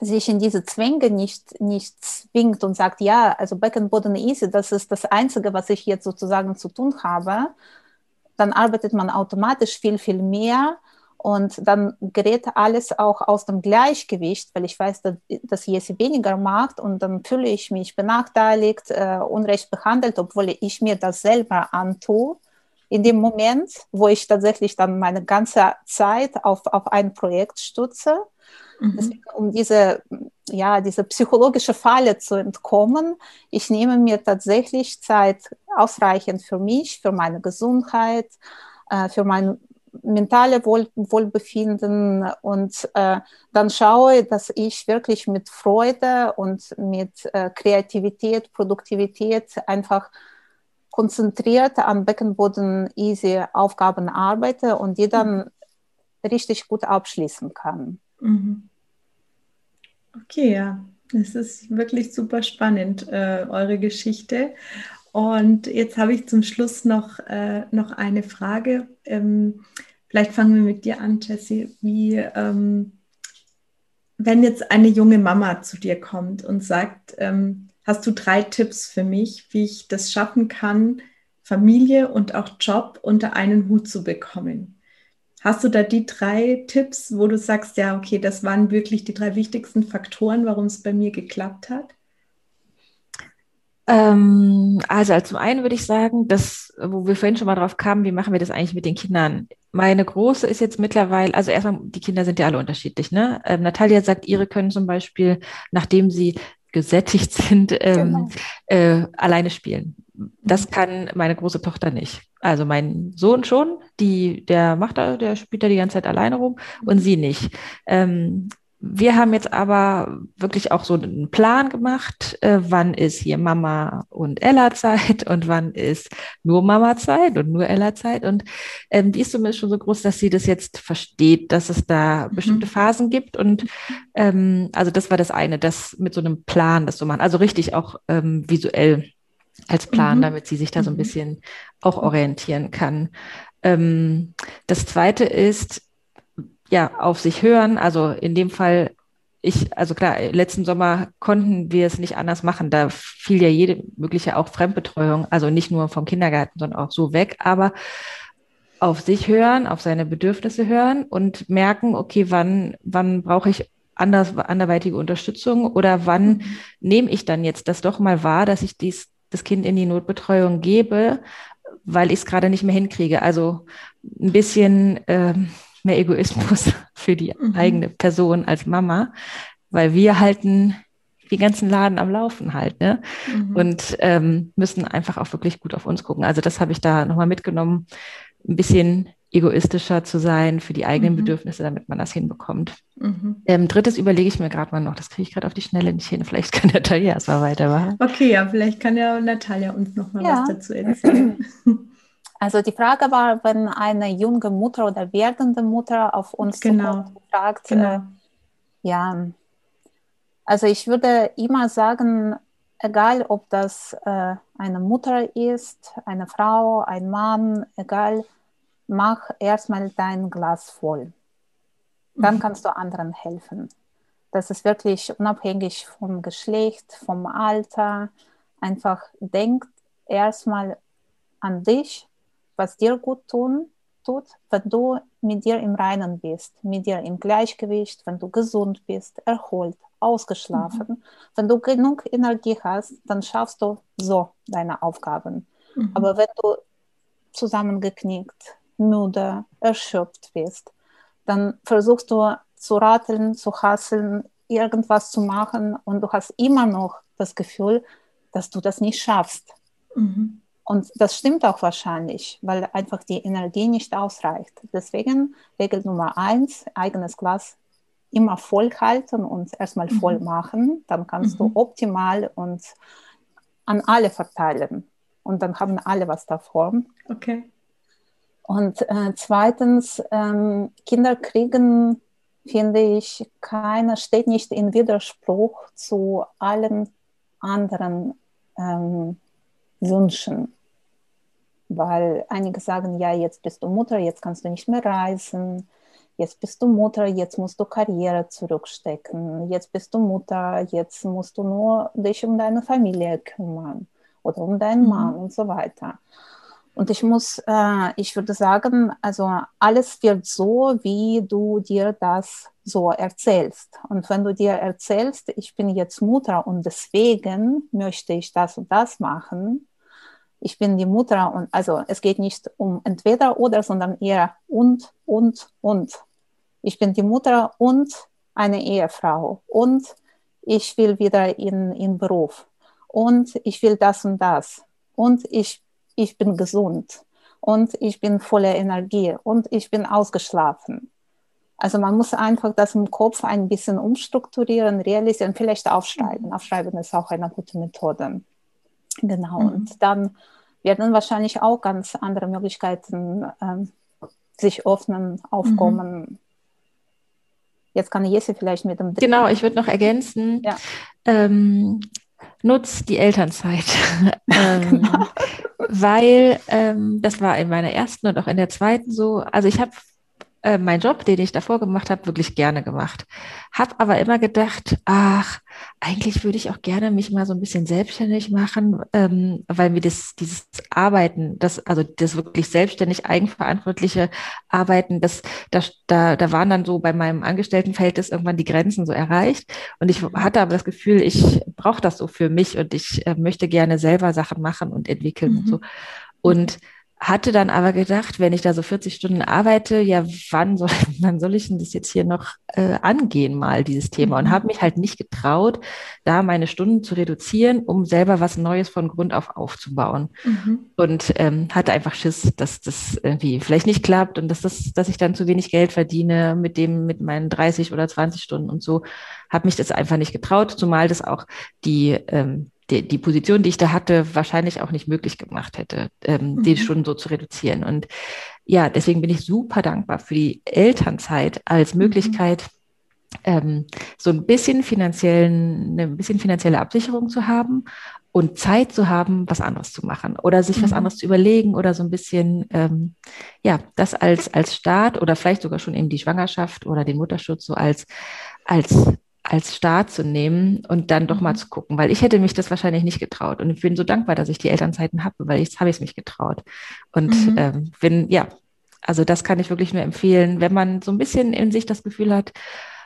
sich in diese Zwänge nicht, nicht zwingt und sagt, ja, also Beckenboden easy, das ist das Einzige, was ich jetzt sozusagen zu tun habe, dann arbeitet man automatisch viel, viel mehr und dann gerät alles auch aus dem Gleichgewicht, weil ich weiß, dass, dass Jessie weniger macht und dann fühle ich mich benachteiligt, äh, unrecht behandelt, obwohl ich mir das selber antue. In dem Moment, wo ich tatsächlich dann meine ganze Zeit auf, auf ein Projekt stütze, mhm. Deswegen, um diese, ja, diese psychologische Falle zu entkommen, ich nehme mir tatsächlich Zeit ausreichend für mich, für meine Gesundheit, äh, für mein mentale Wohl, Wohlbefinden und äh, dann schaue, dass ich wirklich mit Freude und mit äh, Kreativität, Produktivität einfach konzentriert am Beckenboden easy Aufgaben arbeite und die dann richtig gut abschließen kann. Mhm. Okay, ja, es ist wirklich super spannend, äh, eure Geschichte. Und jetzt habe ich zum Schluss noch, äh, noch eine Frage. Ähm, vielleicht fangen wir mit dir an, Jessie. Wie, ähm, wenn jetzt eine junge Mama zu dir kommt und sagt, ähm, hast du drei Tipps für mich, wie ich das schaffen kann, Familie und auch Job unter einen Hut zu bekommen? Hast du da die drei Tipps, wo du sagst, ja, okay, das waren wirklich die drei wichtigsten Faktoren, warum es bei mir geklappt hat? Ähm, also zum einen würde ich sagen, dass, wo wir vorhin schon mal drauf kamen, wie machen wir das eigentlich mit den Kindern? Meine Große ist jetzt mittlerweile, also erstmal, die Kinder sind ja alle unterschiedlich, ne? Ähm, Natalia sagt, ihre können zum Beispiel, nachdem sie gesättigt sind, ähm, genau. äh, alleine spielen. Das mhm. kann meine große Tochter nicht. Also mein Sohn schon, die, der macht da, der spielt da die ganze Zeit alleine rum und sie nicht. Ähm, wir haben jetzt aber wirklich auch so einen Plan gemacht, äh, wann ist hier Mama und Ella Zeit und wann ist nur Mama Zeit und nur Ella Zeit. Und ähm, die ist zumindest schon so groß, dass sie das jetzt versteht, dass es da mhm. bestimmte Phasen gibt. Und ähm, also das war das eine, das mit so einem Plan, das zu machen. Also richtig auch ähm, visuell als Plan, mhm. damit sie sich da so ein mhm. bisschen auch orientieren kann. Ähm, das zweite ist, ja, auf sich hören. Also in dem Fall, ich, also klar, letzten Sommer konnten wir es nicht anders machen. Da fiel ja jede mögliche auch Fremdbetreuung, also nicht nur vom Kindergarten, sondern auch so weg. Aber auf sich hören, auf seine Bedürfnisse hören und merken, okay, wann, wann brauche ich anders, anderweitige Unterstützung oder wann nehme ich dann jetzt das doch mal wahr, dass ich dies, das Kind in die Notbetreuung gebe, weil ich es gerade nicht mehr hinkriege. Also ein bisschen ähm, mehr Egoismus für die mhm. eigene Person als Mama, weil wir halten den ganzen Laden am Laufen halt, ne? Mhm. Und ähm, müssen einfach auch wirklich gut auf uns gucken. Also das habe ich da nochmal mitgenommen, ein bisschen egoistischer zu sein für die eigenen mhm. Bedürfnisse, damit man das hinbekommt. Mhm. Ähm, drittes überlege ich mir gerade mal noch, das kriege ich gerade auf die Schnelle nicht hin. Vielleicht kann Natalia erstmal weitermachen. Okay, ja, vielleicht kann ja Natalia uns nochmal ja. was dazu erzählen. Also die Frage war, wenn eine junge Mutter oder werdende Mutter auf uns genau. fragt, genau. Äh, ja, also ich würde immer sagen, egal ob das äh, eine Mutter ist, eine Frau, ein Mann, egal, mach erstmal dein Glas voll. Dann mhm. kannst du anderen helfen. Das ist wirklich unabhängig vom Geschlecht, vom Alter. Einfach denk erstmal an dich was dir gut tun, tut, wenn du mit dir im Reinen bist, mit dir im Gleichgewicht, wenn du gesund bist, erholt, ausgeschlafen. Mhm. Wenn du genug Energie hast, dann schaffst du so deine Aufgaben. Mhm. Aber wenn du zusammengeknickt, müde, erschöpft bist, dann versuchst du zu ratteln, zu hasseln, irgendwas zu machen und du hast immer noch das Gefühl, dass du das nicht schaffst. Mhm. Und das stimmt auch wahrscheinlich, weil einfach die Energie nicht ausreicht. Deswegen Regel Nummer eins, eigenes Glas immer voll halten und erstmal mhm. voll machen. Dann kannst mhm. du optimal und an alle verteilen. Und dann haben alle was davon. Okay. Und äh, zweitens, ähm, Kinder kriegen, finde ich, keiner steht nicht in Widerspruch zu allen anderen ähm, Wünschen weil einige sagen, ja, jetzt bist du Mutter, jetzt kannst du nicht mehr reisen, jetzt bist du Mutter, jetzt musst du Karriere zurückstecken, jetzt bist du Mutter, jetzt musst du nur dich um deine Familie kümmern oder um deinen mhm. Mann und so weiter. Und ich muss, äh, ich würde sagen, also alles wird so, wie du dir das so erzählst. Und wenn du dir erzählst, ich bin jetzt Mutter und deswegen möchte ich das und das machen, ich bin die Mutter und also es geht nicht um entweder oder, sondern eher und, und, und. Ich bin die Mutter und eine Ehefrau und ich will wieder in, in Beruf und ich will das und das und ich, ich bin gesund und ich bin voller Energie und ich bin ausgeschlafen. Also man muss einfach das im Kopf ein bisschen umstrukturieren, realisieren, vielleicht aufschreiben. Mhm. Aufschreiben ist auch eine gute Methode. Genau. Mhm. Und dann werden wahrscheinlich auch ganz andere Möglichkeiten ähm, sich öffnen, aufkommen. Mhm. Jetzt kann Jesse vielleicht mit dem. Genau, ich würde noch ergänzen. Ja. Ähm, nutz die Elternzeit. ähm, genau. Weil ähm, das war in meiner ersten und auch in der zweiten so. Also ich habe äh, meinen Job, den ich davor gemacht habe, wirklich gerne gemacht. Hab aber immer gedacht, ach, eigentlich würde ich auch gerne mich mal so ein bisschen selbstständig machen, ähm, weil mir das, dieses Arbeiten, das, also das wirklich selbstständig eigenverantwortliche Arbeiten, das, das, da, da waren dann so bei meinem Angestelltenverhältnis irgendwann die Grenzen so erreicht. Und ich hatte aber das Gefühl, ich brauche das so für mich und ich äh, möchte gerne selber Sachen machen und entwickeln mhm. und so. Und hatte dann aber gedacht, wenn ich da so 40 Stunden arbeite, ja, wann soll, wann soll ich denn das jetzt hier noch äh, angehen, mal dieses Thema? Und mhm. habe mich halt nicht getraut, da meine Stunden zu reduzieren, um selber was Neues von Grund auf aufzubauen. Mhm. Und ähm, hatte einfach Schiss, dass das irgendwie vielleicht nicht klappt und dass, das, dass ich dann zu wenig Geld verdiene mit dem, mit meinen 30 oder 20 Stunden und so. Habe mich das einfach nicht getraut, zumal das auch die ähm, die, die Position, die ich da hatte, wahrscheinlich auch nicht möglich gemacht hätte, ähm, mhm. die Stunden so zu reduzieren. Und ja, deswegen bin ich super dankbar für die Elternzeit als mhm. Möglichkeit, mhm. ähm, so ein bisschen finanziellen, eine bisschen finanzielle Absicherung zu haben und Zeit zu haben, was anderes zu machen oder sich mhm. was anderes zu überlegen oder so ein bisschen, ähm, ja, das als, als Start oder vielleicht sogar schon eben die Schwangerschaft oder den Mutterschutz so als, als als Start zu nehmen und dann doch mal mhm. zu gucken, weil ich hätte mich das wahrscheinlich nicht getraut. Und ich bin so dankbar, dass ich die Elternzeiten habe, weil jetzt habe ich es mich getraut. Und mhm. ähm, bin, ja, also das kann ich wirklich nur empfehlen, wenn man so ein bisschen in sich das Gefühl hat,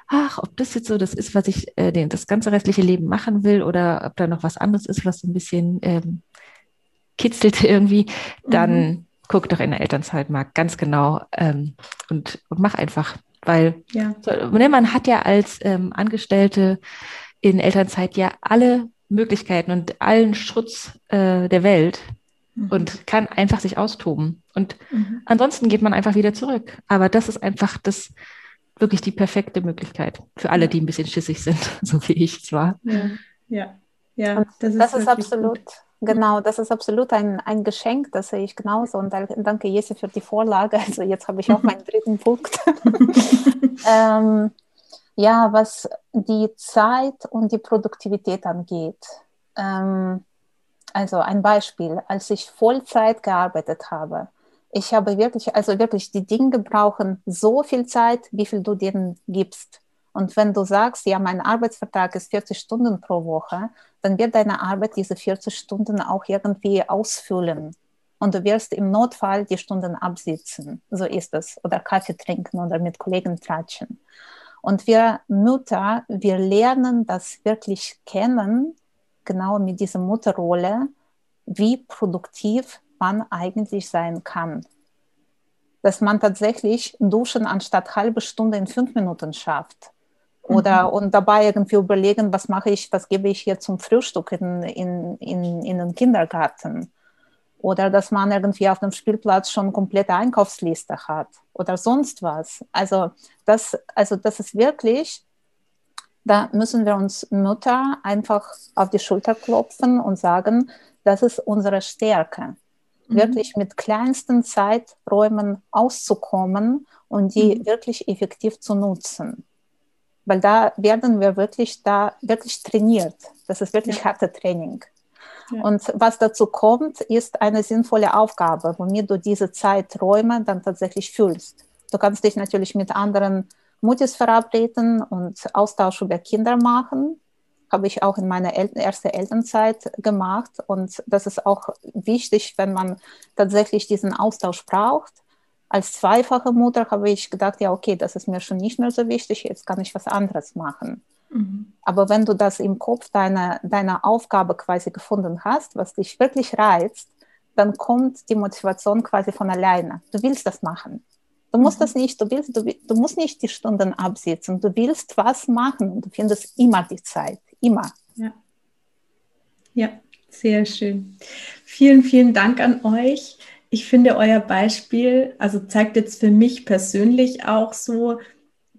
ach, ob das jetzt so das ist, was ich äh, den, das ganze restliche Leben machen will oder ob da noch was anderes ist, was so ein bisschen ähm, kitzelt irgendwie, dann mhm. guck doch in der Elternzeit mal ganz genau ähm, und, und mach einfach. Weil ja. ne, man hat ja als ähm, Angestellte in Elternzeit ja alle Möglichkeiten und allen Schutz äh, der Welt mhm. und kann einfach sich austoben. Und mhm. ansonsten geht man einfach wieder zurück. Aber das ist einfach das wirklich die perfekte Möglichkeit für alle, die ein bisschen schissig sind, so wie ich es war. Ja, ja, ja. Das ist, das ist absolut. Gut. Genau, das ist absolut ein, ein Geschenk, das sehe ich genauso. Und danke, Jesse, für die Vorlage. Also jetzt habe ich auch meinen dritten Punkt. ähm, ja, was die Zeit und die Produktivität angeht. Ähm, also ein Beispiel, als ich Vollzeit gearbeitet habe, ich habe wirklich, also wirklich, die Dinge brauchen so viel Zeit, wie viel du denen gibst. Und wenn du sagst, ja, mein Arbeitsvertrag ist 40 Stunden pro Woche, dann wird deine Arbeit diese 40 Stunden auch irgendwie ausfüllen. Und du wirst im Notfall die Stunden absitzen. So ist es. Oder Kaffee trinken oder mit Kollegen tratschen. Und wir Mütter, wir lernen das wirklich kennen, genau mit dieser Mutterrolle, wie produktiv man eigentlich sein kann. Dass man tatsächlich Duschen anstatt halbe Stunde in fünf Minuten schafft oder mhm. und dabei irgendwie überlegen, was mache ich, was gebe ich hier zum Frühstück in, in, in, in den Kindergarten. Oder dass man irgendwie auf dem Spielplatz schon eine komplette Einkaufsliste hat oder sonst was. Also das, also das ist wirklich, da müssen wir uns Mütter einfach auf die Schulter klopfen und sagen, das ist unsere Stärke. Mhm. Wirklich mit kleinsten Zeiträumen auszukommen und die mhm. wirklich effektiv zu nutzen weil da werden wir wirklich da wirklich trainiert. Das ist wirklich ja. harte Training. Ja. Und was dazu kommt, ist eine sinnvolle Aufgabe, womit du diese Zeiträume dann tatsächlich fühlst. Du kannst dich natürlich mit anderen Mutis verabreden und Austausch über Kinder machen. Habe ich auch in meiner El ersten Elternzeit gemacht. Und das ist auch wichtig, wenn man tatsächlich diesen Austausch braucht als zweifache Mutter habe ich gedacht, ja, okay, das ist mir schon nicht mehr so wichtig, jetzt kann ich was anderes machen. Mhm. Aber wenn du das im Kopf deiner, deiner Aufgabe quasi gefunden hast, was dich wirklich reizt, dann kommt die Motivation quasi von alleine. Du willst das machen. Du musst mhm. das nicht, du willst, du, du musst nicht die Stunden absitzen. Du willst was machen und du findest immer die Zeit. Immer. Ja. Ja, sehr schön. Vielen, vielen Dank an euch ich finde euer Beispiel, also zeigt jetzt für mich persönlich auch so,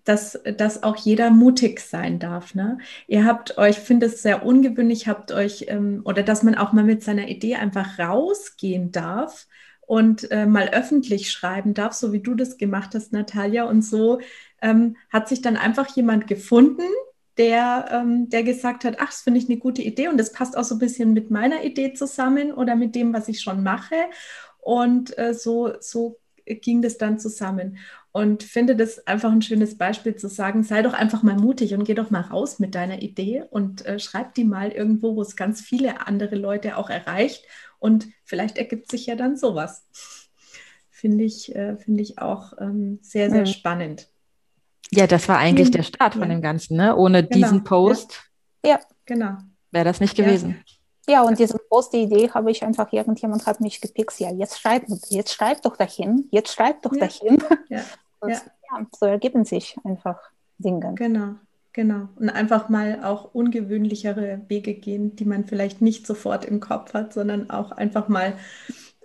dass, dass auch jeder mutig sein darf. Ne? Ihr habt euch, finde es sehr ungewöhnlich, habt euch, ähm, oder dass man auch mal mit seiner Idee einfach rausgehen darf und äh, mal öffentlich schreiben darf, so wie du das gemacht hast, Natalia. Und so ähm, hat sich dann einfach jemand gefunden, der, ähm, der gesagt hat, ach, das finde ich eine gute Idee und das passt auch so ein bisschen mit meiner Idee zusammen oder mit dem, was ich schon mache. Und äh, so, so ging das dann zusammen. Und finde das einfach ein schönes Beispiel zu sagen, sei doch einfach mal mutig und geh doch mal raus mit deiner Idee und äh, schreib die mal irgendwo, wo es ganz viele andere Leute auch erreicht. Und vielleicht ergibt sich ja dann sowas. Finde ich, äh, find ich auch ähm, sehr, sehr mhm. spannend. Ja, das war eigentlich der Start ja. von dem Ganzen, ne? Ohne genau. diesen Post. Ja, genau. Wäre das nicht gewesen. Ja. Ja, und diese große Idee habe ich einfach, irgendjemand hat mich gepickt, ja, jetzt schreib, jetzt schreib doch dahin, jetzt schreib doch ja. dahin. Ja. Und ja. ja, so ergeben sich einfach Dinge. Genau, genau. Und einfach mal auch ungewöhnlichere Wege gehen, die man vielleicht nicht sofort im Kopf hat, sondern auch einfach mal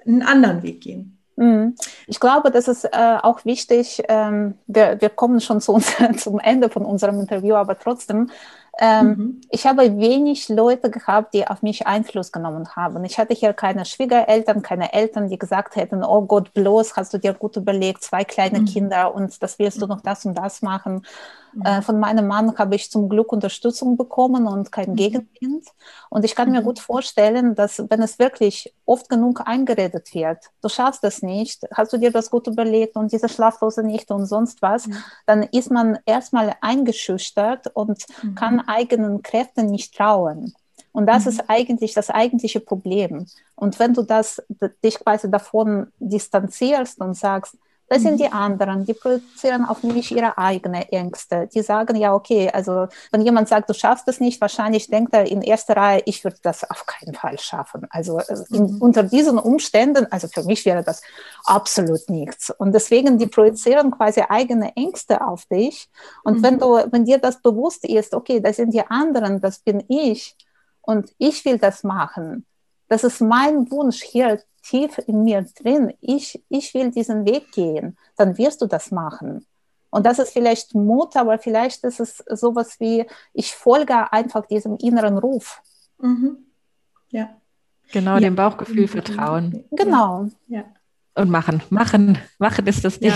einen anderen Weg gehen. Mhm. Ich glaube, das ist äh, auch wichtig. Ähm, wir, wir kommen schon zu uns, zum Ende von unserem Interview, aber trotzdem, ähm, mhm. Ich habe wenig Leute gehabt, die auf mich Einfluss genommen haben. Ich hatte hier keine Schwiegereltern, keine Eltern, die gesagt hätten, oh Gott, bloß hast du dir gut überlegt, zwei kleine mhm. Kinder und das willst du noch das und das machen. Mhm. Äh, von meinem Mann habe ich zum Glück Unterstützung bekommen und kein mhm. Gegenwind. Und ich kann mir mhm. gut vorstellen, dass wenn es wirklich oft genug eingeredet wird, du schaffst es nicht, hast du dir das gut überlegt und diese schlaflose Nächte und sonst was, mhm. dann ist man erstmal eingeschüchtert und kann eigenen Kräften nicht trauen. Und das mhm. ist eigentlich das eigentliche Problem. Und wenn du das, dich quasi davon distanzierst und sagst, das sind die mhm. anderen, die projizieren auf mich ihre eigenen Ängste. Die sagen ja, okay, also wenn jemand sagt, du schaffst es nicht, wahrscheinlich denkt er in erster Reihe, ich würde das auf keinen Fall schaffen. Also äh, in, mhm. unter diesen Umständen, also für mich wäre das absolut nichts. Und deswegen, die projizieren quasi eigene Ängste auf dich. Und mhm. wenn du, wenn dir das bewusst ist, okay, das sind die anderen, das bin ich und ich will das machen, das ist mein Wunsch hier tief in mir drin, ich, ich will diesen Weg gehen, dann wirst du das machen. Und das ist vielleicht Mut, aber vielleicht ist es sowas wie, ich folge einfach diesem inneren Ruf. Mhm. Ja. Genau, ja. dem Bauchgefühl vertrauen. Genau. Ja. Und machen, machen, machen ist das nicht.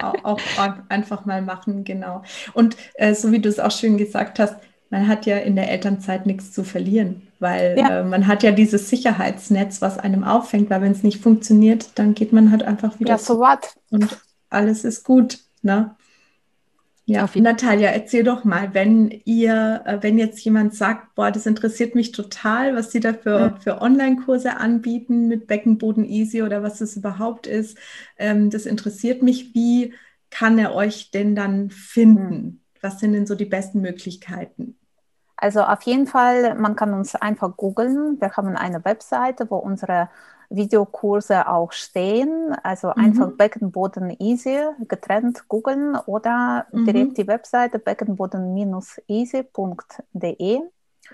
Ja, auch, auch einfach mal machen, genau. Und äh, so wie du es auch schön gesagt hast, man hat ja in der Elternzeit nichts zu verlieren, weil ja. äh, man hat ja dieses Sicherheitsnetz, was einem auffängt, weil wenn es nicht funktioniert, dann geht man halt einfach wieder. Ja, so was. Und alles ist gut. Ne? Ja, Natalia, erzähl doch mal, wenn ihr, äh, wenn jetzt jemand sagt, boah, das interessiert mich total, was Sie da für, ja. für Online-Kurse anbieten mit Beckenboden Easy oder was es überhaupt ist, ähm, das interessiert mich. Wie kann er euch denn dann finden? Was sind denn so die besten Möglichkeiten? Also auf jeden Fall, man kann uns einfach googeln. Wir haben eine Webseite, wo unsere Videokurse auch stehen. Also mhm. einfach Beckenboden Easy getrennt googeln oder mhm. direkt die Webseite beckenboden-easy.de.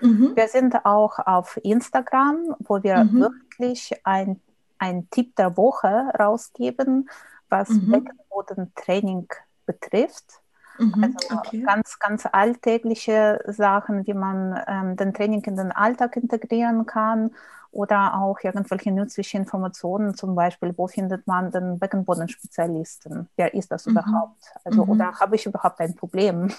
Mhm. Wir sind auch auf Instagram, wo wir mhm. wirklich ein, ein Tipp der Woche rausgeben, was mhm. Beckenbodentraining betrifft. Mhm, also okay. ganz, ganz alltägliche Sachen, wie man ähm, den Training in den Alltag integrieren kann oder auch irgendwelche nützliche Informationen, zum Beispiel, wo findet man den Beckenbodenspezialisten? Wer ist das mhm. überhaupt? Also, mhm. oder habe ich überhaupt ein Problem?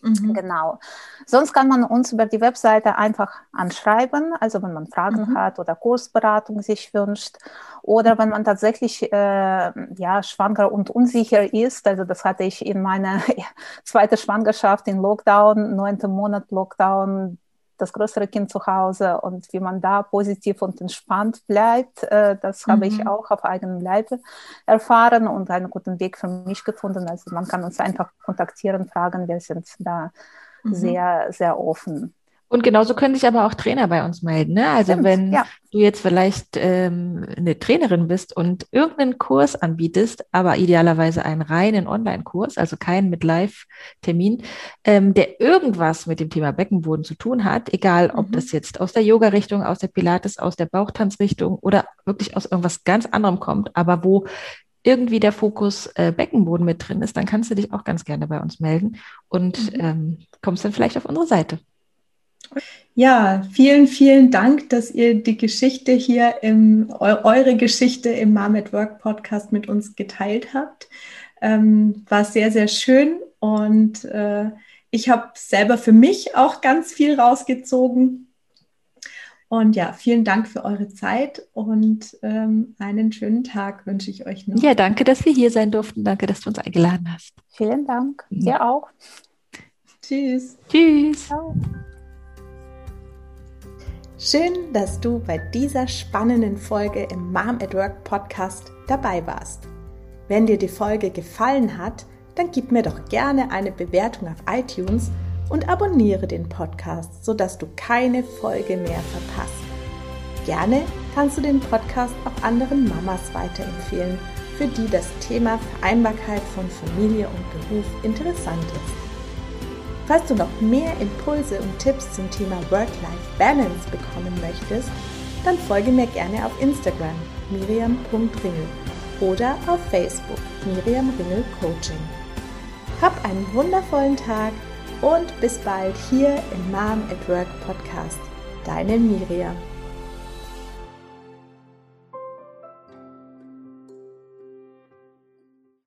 Mhm. Genau. Sonst kann man uns über die Webseite einfach anschreiben, also wenn man Fragen mhm. hat oder Kursberatung sich wünscht oder wenn man tatsächlich äh, ja, schwanger und unsicher ist. Also das hatte ich in meiner zweiten Schwangerschaft in Lockdown, neunten Monat Lockdown, das größere Kind zu Hause und wie man da positiv und entspannt bleibt, äh, das mhm. habe ich mhm. auch auf eigenem Leib erfahren und einen guten Weg für mich gefunden. Also man kann uns einfach kontaktieren, fragen, wir sind da mhm. sehr, sehr offen. Und genauso können sich aber auch Trainer bei uns melden. Ne? Also Stimmt, wenn ja. du jetzt vielleicht ähm, eine Trainerin bist und irgendeinen Kurs anbietest, aber idealerweise einen reinen Online-Kurs, also keinen mit Live-Termin, ähm, der irgendwas mit dem Thema Beckenboden zu tun hat, egal ob mhm. das jetzt aus der Yoga-Richtung, aus der Pilates, aus der Bauchtanzrichtung oder wirklich aus irgendwas ganz anderem kommt, aber wo irgendwie der Fokus äh, Beckenboden mit drin ist, dann kannst du dich auch ganz gerne bei uns melden und mhm. ähm, kommst dann vielleicht auf unsere Seite. Ja, vielen, vielen Dank, dass ihr die Geschichte hier im, eure Geschichte im Mom at Work Podcast mit uns geteilt habt. Ähm, war sehr, sehr schön und äh, ich habe selber für mich auch ganz viel rausgezogen. Und ja, vielen Dank für eure Zeit und ähm, einen schönen Tag wünsche ich euch noch. Ja, danke, dass wir hier sein durften. Danke, dass du uns eingeladen hast. Vielen Dank. Mhm. Dir auch. Tschüss. Tschüss. Ciao. Schön, dass du bei dieser spannenden Folge im Mom at Work Podcast dabei warst. Wenn dir die Folge gefallen hat, dann gib mir doch gerne eine Bewertung auf iTunes und abonniere den Podcast, sodass du keine Folge mehr verpasst. Gerne kannst du den Podcast auch anderen Mamas weiterempfehlen, für die das Thema Vereinbarkeit von Familie und Beruf interessant ist. Falls du noch mehr Impulse und Tipps zum Thema Work-Life-Balance bekommen möchtest, dann folge mir gerne auf Instagram miriam.ringel oder auf Facebook Miriam Ringel Coaching. Hab einen wundervollen Tag und bis bald hier im Mom at Work Podcast. Deine Miriam.